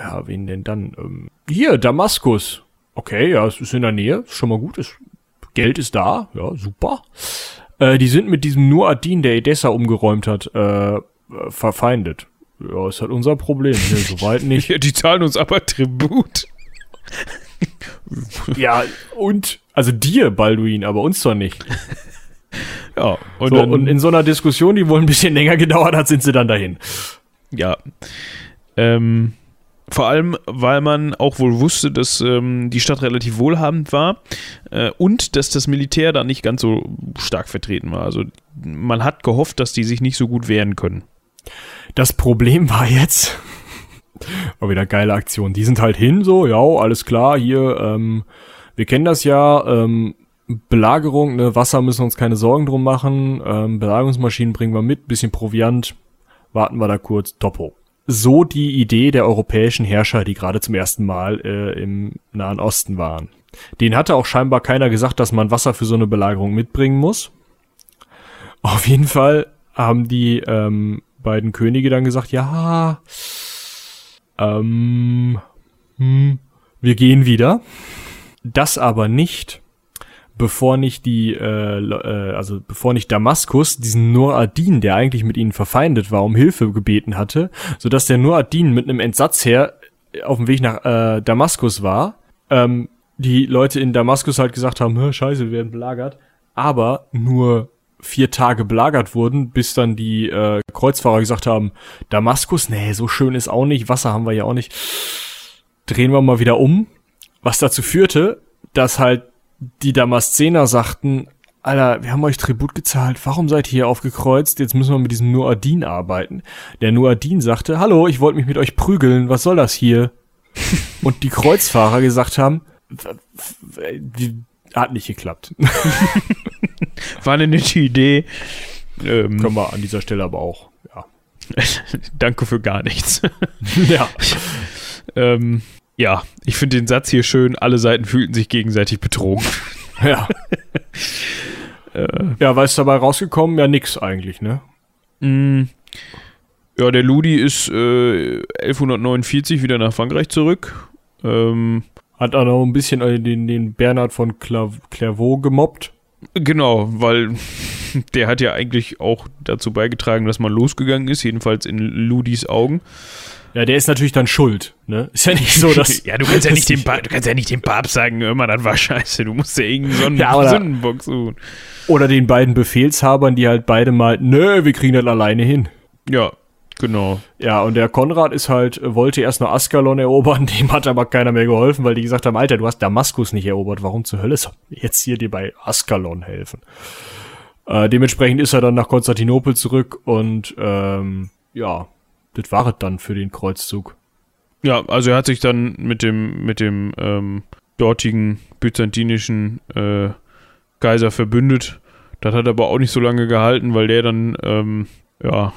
Ja, wen denn dann? Ähm, hier, Damaskus. Okay, ja, es ist in der Nähe, ist schon mal gut, ist, Geld ist da, ja, super. Äh, die sind mit diesem Nur-Adin, der Edessa umgeräumt hat, äh, äh, verfeindet. Ja, ist halt unser Problem. Nee, soweit nicht. Ja, die zahlen uns aber Tribut. ja, und, also dir, Balduin, aber uns doch nicht. Ja, und So, dann, und in so einer Diskussion, die wohl ein bisschen länger gedauert hat, sind sie dann dahin. Ja. Ähm, vor allem, weil man auch wohl wusste, dass ähm, die Stadt relativ wohlhabend war äh, und dass das Militär da nicht ganz so stark vertreten war. Also man hat gehofft, dass die sich nicht so gut wehren können. Das Problem war jetzt, war wieder geile Aktion. Die sind halt hin, so, ja, alles klar, hier, ähm, wir kennen das ja, ähm, Belagerung, ne, Wasser müssen wir uns keine Sorgen drum machen, ähm, Belagerungsmaschinen bringen wir mit, bisschen Proviant, warten wir da kurz, Topo. So die Idee der europäischen Herrscher, die gerade zum ersten Mal äh, im Nahen Osten waren. Den hatte auch scheinbar keiner gesagt, dass man Wasser für so eine Belagerung mitbringen muss. Auf jeden Fall haben die ähm, beiden Könige dann gesagt, ja, ähm, hm, wir gehen wieder. Das aber nicht, bevor nicht die, äh, äh, also bevor nicht Damaskus diesen Nur-Adin, der eigentlich mit ihnen verfeindet war, um Hilfe gebeten hatte, sodass der Nur-Adin mit einem Entsatzheer auf dem Weg nach äh, Damaskus war. Ähm, die Leute in Damaskus halt gesagt haben, "Hä, scheiße, wir werden belagert. Aber nur vier Tage belagert wurden, bis dann die äh, Kreuzfahrer gesagt haben, Damaskus, nee, so schön ist auch nicht, Wasser haben wir ja auch nicht. Drehen wir mal wieder um. Was dazu führte, dass halt die Damaszener sagten, Alter, wir haben euch Tribut gezahlt, warum seid ihr hier aufgekreuzt? Jetzt müssen wir mit diesem Nuadin arbeiten. Der Nuadin sagte, hallo, ich wollte mich mit euch prügeln, was soll das hier? Und die Kreuzfahrer gesagt haben, hat nicht geklappt. War eine nette Idee. Ähm, Können wir an dieser Stelle aber auch, ja. danke für gar nichts. ja. ähm, ja, ich finde den Satz hier schön. Alle Seiten fühlten sich gegenseitig betrogen. Ja. ja, was ist dabei rausgekommen? Ja, nix eigentlich, ne? Mm, Ja, der Ludi ist äh, 1149 wieder nach Frankreich zurück. Ähm, Hat auch noch ein bisschen äh, den, den Bernhard von Clairvaux gemobbt. Genau, weil der hat ja eigentlich auch dazu beigetragen, dass man losgegangen ist, jedenfalls in Ludis Augen. Ja, der ist natürlich dann schuld, ne? Ist ja nicht so, dass. ja, du kannst ja nicht dem, pa du kannst ja nicht dem Papst sagen, immer, das war scheiße, du musst ja irgendeinen so einen Ja, oder- Sündenbock suchen. Oder den beiden Befehlshabern, die halt beide mal, nö, wir kriegen das alleine hin. Ja, genau. Ja, und der Konrad ist halt, wollte erst noch Askalon erobern, dem hat aber keiner mehr geholfen, weil die gesagt haben, Alter, du hast Damaskus nicht erobert, warum zur Hölle soll jetzt hier dir bei Askalon helfen? Äh, dementsprechend ist er dann nach Konstantinopel zurück und ähm, ja, das war es dann für den Kreuzzug. Ja, also er hat sich dann mit dem, mit dem ähm, dortigen byzantinischen äh, Kaiser verbündet. Das hat aber auch nicht so lange gehalten, weil der dann ähm, ja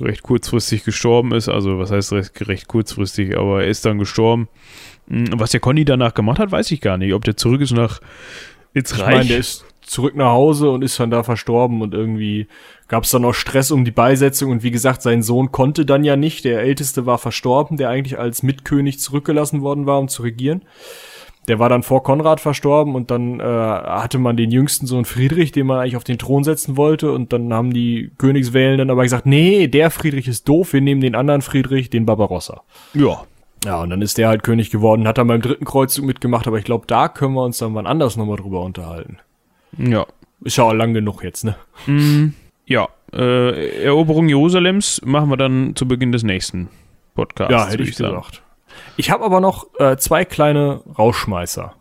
recht kurzfristig gestorben ist. Also was heißt recht, recht kurzfristig, aber er ist dann gestorben. Hm, Was der Conny danach gemacht hat, weiß ich gar nicht. Ob der zurück ist nach ins Ich Reich. meine, der ist zurück nach Hause und ist dann da verstorben und irgendwie gab es dann noch Stress um die Beisetzung und wie gesagt, sein Sohn konnte dann ja nicht. Der Älteste war verstorben, der eigentlich als Mitkönig zurückgelassen worden war, um zu regieren. Der war dann vor Konrad verstorben und dann äh, hatte man den jüngsten Sohn Friedrich, den man eigentlich auf den Thron setzen wollte und dann haben die Königswählen aber gesagt, nee, der Friedrich ist doof, wir nehmen den anderen Friedrich, den Barbarossa. ja. Ja, und dann ist der halt König geworden, hat dann beim dritten Kreuzzug mitgemacht, aber ich glaube, da können wir uns dann wann anders nochmal drüber unterhalten. Ja. Ist ja auch lang genug jetzt, ne? Mm, ja. Äh, Eroberung Jerusalems machen wir dann zu Beginn des nächsten Podcasts. ja, hätte ich gesagt. Ich habe aber noch äh, zwei kleine Rauschmeißer.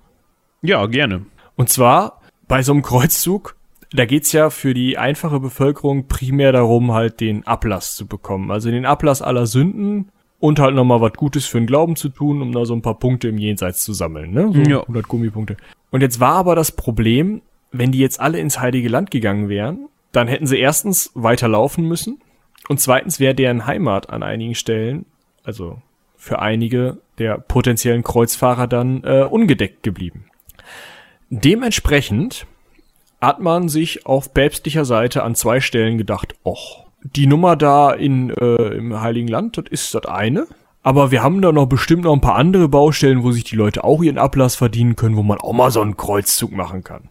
Ja, gerne. Und zwar bei so einem Kreuzzug, da geht's ja für die einfache Bevölkerung primär darum, halt den Ablass zu bekommen. Also den Ablass aller Sünden und halt nochmal was Gutes für den Glauben zu tun, um da so ein paar Punkte im Jenseits zu sammeln. Ne? So Ja. 100 Gummipunkte. Und jetzt war aber das Problem, wenn die jetzt alle ins Heilige Land gegangen wären, dann hätten sie erstens weiterlaufen müssen und zweitens wäre deren Heimat an einigen Stellen, also für einige der potenziellen Kreuzfahrer dann äh, ungedeckt geblieben. Dementsprechend hat man sich auf päpstlicher Seite an zwei Stellen gedacht, och, die Nummer da in, äh, im Heiligen Land, das ist das eine. Aber wir haben da noch bestimmt noch ein paar andere Baustellen, wo sich die Leute auch ihren Ablass verdienen können, wo man auch mal so einen Kreuzzug machen kann.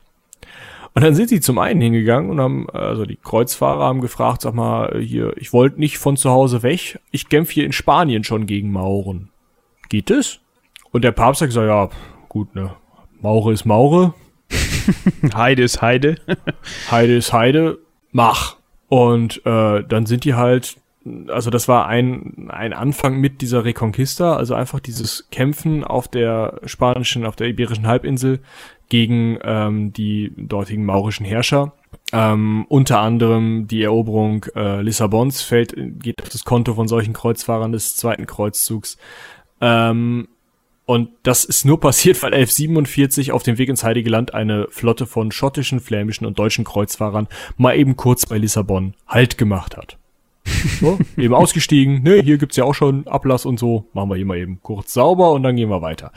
Und dann sind sie zum einen hingegangen und haben, also die Kreuzfahrer haben gefragt, sag mal, hier, ich wollte nicht von zu Hause weg, ich kämpfe hier in Spanien schon gegen Mauren. Geht es? Und der Papst hat gesagt, ja, gut, ne, Maure ist Maure, Heide ist Heide. Heide ist Heide, mach. Und äh, dann sind die halt, also das war ein, ein Anfang mit dieser Reconquista, also einfach dieses Kämpfen auf der spanischen, auf der iberischen Halbinsel gegen ähm, die dortigen maurischen Herrscher. Ähm, unter anderem die Eroberung äh, Lissabons fällt, geht auf das Konto von solchen Kreuzfahrern des zweiten Kreuzzugs. Ähm, und das ist nur passiert, weil 1147 auf dem Weg ins Heilige Land eine Flotte von schottischen, flämischen und deutschen Kreuzfahrern mal eben kurz bei Lissabon Halt gemacht hat. So, eben ausgestiegen, ne, hier gibt's ja auch schon Ablass und so, machen wir hier mal eben kurz sauber und dann gehen wir weiter.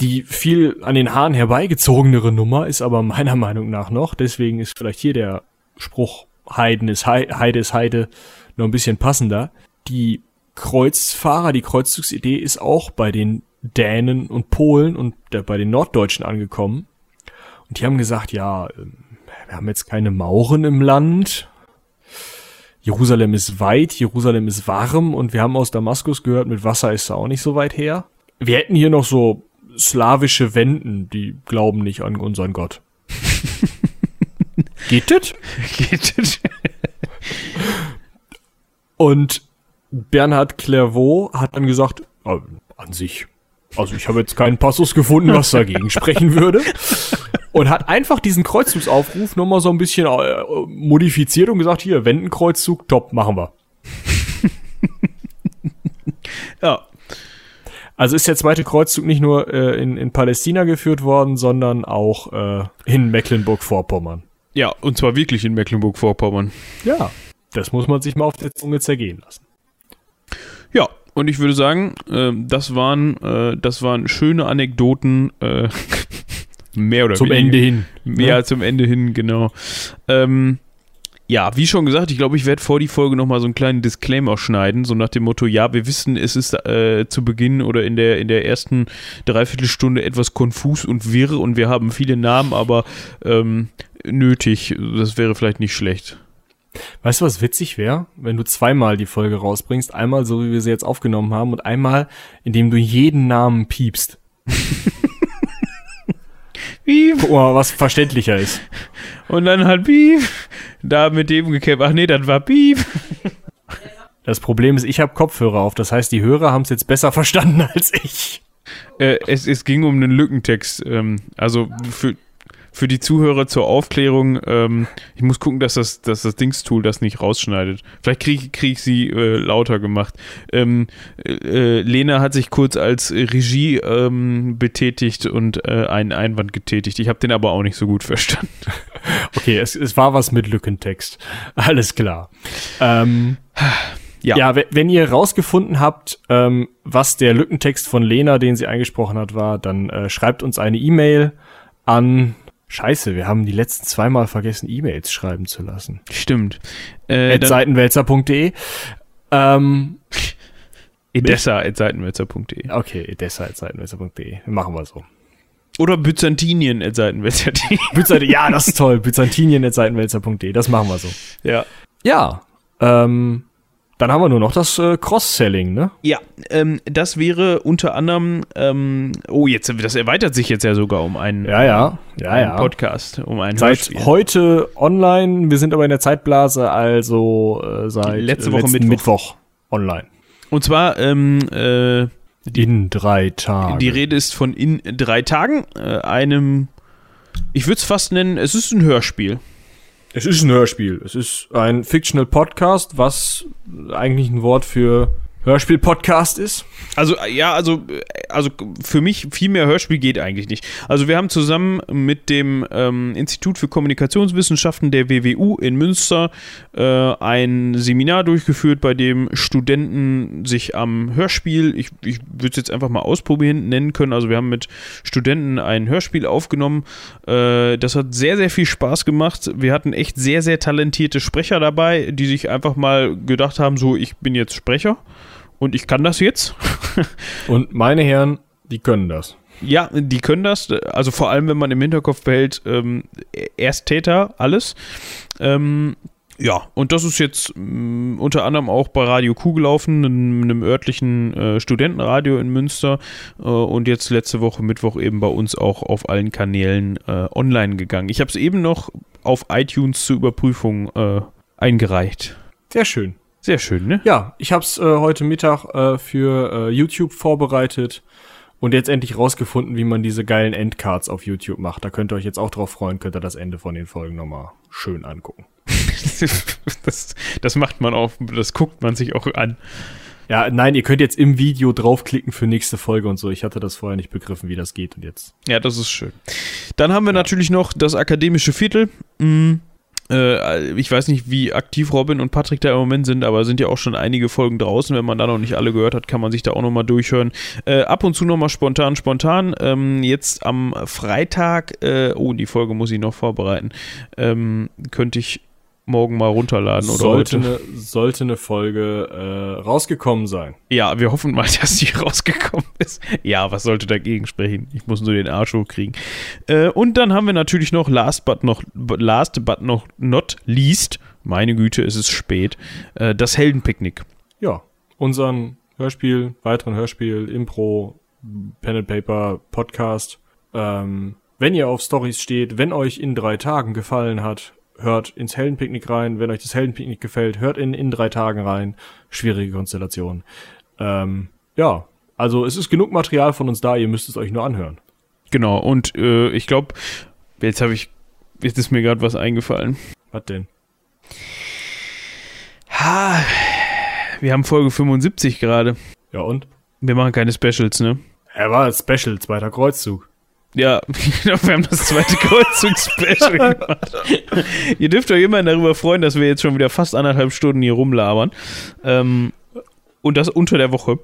Die viel an den Haaren herbeigezogenere Nummer ist aber meiner Meinung nach noch, deswegen ist vielleicht hier der Spruch Heiden ist Hei- Heide ist Heide noch ein bisschen passender. Die Kreuzfahrer, die Kreuzzugsidee ist auch bei den Dänen und Polen und bei den Norddeutschen angekommen. Und die haben gesagt, ja, ähm, wir haben jetzt keine Mauren im Land. Jerusalem ist weit, Jerusalem ist warm und wir haben aus Damaskus gehört, mit Wasser ist da auch nicht so weit her. Wir hätten hier noch so slawische Wenden, die glauben nicht an unseren Gott. Geht das? Geht das? Und Bernhard Clairvaux hat dann gesagt, äh, an sich, also ich habe jetzt keinen Passus gefunden, was dagegen sprechen würde. Und hat einfach diesen Kreuzzugsaufruf nochmal so ein bisschen äh, modifiziert und gesagt, hier, Wendenkreuzzug, top, machen wir. Ja. Also ist der zweite Kreuzzug nicht nur äh, in, in Palästina geführt worden, sondern auch äh, in Mecklenburg-Vorpommern. Ja, und zwar wirklich in Mecklenburg-Vorpommern. Ja, das muss man sich mal auf der Zunge zergehen lassen. Ja, und ich würde sagen, äh, das waren, äh, das waren schöne Anekdoten, äh, mehr oder Zum weniger. Ende hin. Ja, ne? zum Ende hin, genau. Ähm, ja, wie schon gesagt, ich glaube, ich werde vor die Folge nochmal so einen kleinen Disclaimer schneiden, so nach dem Motto, ja, wir wissen, es ist äh, zu Beginn oder in der, in der ersten Dreiviertelstunde etwas konfus und wirr und wir haben viele Namen, aber ähm, nötig. Das wäre vielleicht nicht schlecht. Weißt du, was witzig wäre, wenn du zweimal die Folge rausbringst? Einmal so, wie wir sie jetzt aufgenommen haben und einmal, indem du jeden Namen piepst. Piep. Guck mal, was verständlicher ist. Und dann halt Piep. Da mit dem gekämpft. Ach nee, das war Piep. Das Problem ist, ich habe Kopfhörer auf. Das heißt, die Hörer haben es jetzt besser verstanden als ich. Äh, es, es ging um einen Lückentext. Ähm, also für, für die Zuhörer zur Aufklärung, ähm, ich muss gucken, dass das, dass das Dingstool das nicht rausschneidet. Vielleicht kriege krieg ich sie äh, lauter gemacht. Ähm, äh, Lena hat sich kurz als Regie ähm, betätigt und äh, einen Einwand getätigt. Ich habe den aber auch nicht so gut verstanden. Okay, es, es war was mit Lückentext. Alles klar. Ähm, Ja. ja, we- wenn ihr rausgefunden habt, ähm, was der Lückentext von Lena, den sie eingesprochen hat, war, dann äh, schreibt uns eine E-Mail an. Scheiße, wir haben die letzten zweimal vergessen, E-Mails schreiben zu lassen. Stimmt. Äh, seitenwälzer.de. Ähm, edessa.seitenwälzer.de okay, deshalb seitenwälzer.de. Machen wir so. Oder byzantinien.seitenwälzer.de Byzant ja, das ist toll. Byzantinien at seitenwälzer.de. Das machen wir so. Ja. Ja. Ähm, dann haben wir nur noch das äh, Cross-Selling, ne? Ja, ähm, das wäre unter anderem, ähm, oh, jetzt, das erweitert sich jetzt ja sogar um einen, Ja, ja. Ja, einen ja. Podcast, um einen Seit Hörspiel. heute online. Wir sind aber in der Zeitblase, also äh, seit Letzte Woche Mittwoch. Mittwoch online. Und zwar, ähm, äh, In drei Tagen. die Rede ist von in drei Tagen, äh, einem, ich würde es fast nennen, es ist ein Hörspiel. Es ist ein Hörspiel. Es ist ein Fictional Podcast, was eigentlich ein Wort für Hörspiel-Podcast ist. Also, äh, ja, also, äh, also für mich viel mehr Hörspiel geht eigentlich nicht. Also, wir haben zusammen mit dem ähm, Institut für Kommunikationswissenschaften der WWU in Münster äh, ein Seminar durchgeführt, bei dem Studenten sich am Hörspiel, ich, ich würde es jetzt einfach mal ausprobieren, nennen können. Also, wir haben mit Studenten ein Hörspiel aufgenommen. Äh, das hat sehr, sehr viel Spaß gemacht. Wir hatten echt sehr, sehr talentierte Sprecher dabei, die sich einfach mal gedacht haben: so, ich bin jetzt Sprecher. Und ich kann das jetzt. Und meine Herren, die können das. Ja, die können das. Also vor allem, wenn man im Hinterkopf behält, ähm, Ersttäter, alles. Ähm, ja, und das ist jetzt mh, unter anderem auch bei Radio Q gelaufen, einem, einem örtlichen äh, Studentenradio in Münster. Äh, und jetzt letzte Woche Mittwoch eben bei uns auch auf allen Kanälen äh, online gegangen. Ich habe es eben noch auf iTunes zur Überprüfung äh, eingereicht. Sehr schön. Sehr schön, ne? Ja, ich habe es äh, heute Mittag äh, für äh, YouTube vorbereitet und jetzt endlich rausgefunden, wie man diese geilen Endcards auf YouTube macht. Da könnt ihr euch jetzt auch drauf freuen, könnt ihr das Ende von den Folgen nochmal schön angucken. das, das macht man auch, das guckt man sich auch an. Ja, nein, ihr könnt jetzt im Video draufklicken für nächste Folge und so. Ich hatte das vorher nicht begriffen, wie das geht und jetzt. Ja, das ist schön. Dann haben wir natürlich noch das akademische Viertel. Mm, äh, ich weiß nicht, wie aktiv Robin und Patrick da im Moment sind, aber sind ja auch schon einige Folgen draußen. Wenn man da noch nicht alle gehört hat, kann man sich da auch nochmal durchhören. Äh, ab und zu nochmal spontan, spontan. Ähm, jetzt am Freitag, äh, oh, die Folge muss ich noch vorbereiten, ähm, könnte ich morgen mal runterladen oder sollte, heute. eine, sollte eine Folge äh, rausgekommen sein. Ja, wir hoffen mal, dass die rausgekommen ist. Ja, was sollte dagegen sprechen? Ich muss nur den Arsch hochkriegen. Äh, und dann haben wir natürlich noch last but noch last but noch not least, meine Güte, es ist spät, äh, das Heldenpicknick. Ja, unseren Hörspiel, weiteren Hörspiel, Impro, Pen and Paper, Podcast. Ähm, wenn ihr auf Stories steht, wenn euch in drei Tagen gefallen hat, hört ins Heldenpicknick rein. Wenn euch das Heldenpicknick gefällt, hört in in drei Tagen rein. Schwierige Konstellation. Ähm, ja, also es ist genug Material von uns da, ihr müsst es euch nur anhören. Genau, und äh, ich glaube, jetzt habe ich, jetzt ist mir gerade was eingefallen. Was denn? Ha, wir haben Folge 75 gerade. Ja und? Wir machen keine Specials, ne? Er war Special, zweiter Kreuzzug. Ja, genau, wir haben das zweite Kreuzzug-Special gemacht. Ihr dürft euch immerhin darüber freuen, dass wir jetzt schon wieder fast anderthalb Stunden hier rumlabern. Ähm, und das unter der Woche.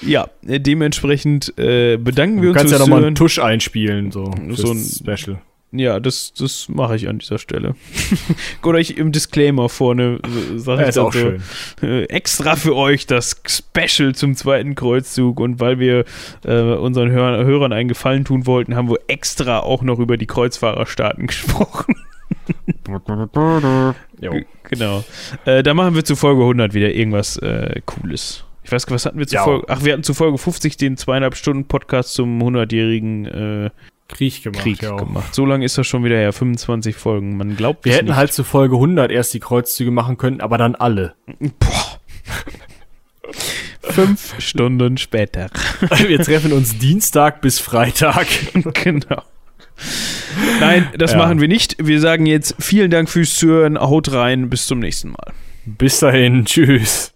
Ja, äh, dementsprechend äh, bedanken wir Du uns kannst ja nochmal einen Tusch einspielen, so, So ein Special. Ja, das, das mache ich an dieser Stelle. Oder ich im Disclaimer vorne sage Ja, ich auch so, schön. äh, extra für euch das Special zum zweiten Kreuzzug und weil wir äh, unseren Hör Hörern einen Gefallen tun wollten, haben wir extra auch noch über die Kreuzfahrerstaaten gesprochen. Genau. Äh, da machen wir zu Folge 100 wieder irgendwas äh, Cooles. Ich weiß gar nicht, was hatten wir zu Ja. Folge? Ach, wir hatten zu Folge 50 den zweieinhalb Stunden Podcast zum 100-jährigen äh, Krieg gemacht, Krieg ja. gemacht. So lange ist das schon wieder her, 25 Folgen. Man glaubt Wir es hätten nicht. halt zu Folge 100 erst die Kreuzzüge machen können, aber dann alle. Boah. Fünf Stunden später. Wir treffen uns Dienstag bis Freitag. genau. Nein, das Ja. machen wir nicht. Wir sagen jetzt vielen Dank fürs Zuhören. Haut rein. Bis zum nächsten Mal. Bis dahin, tschüss.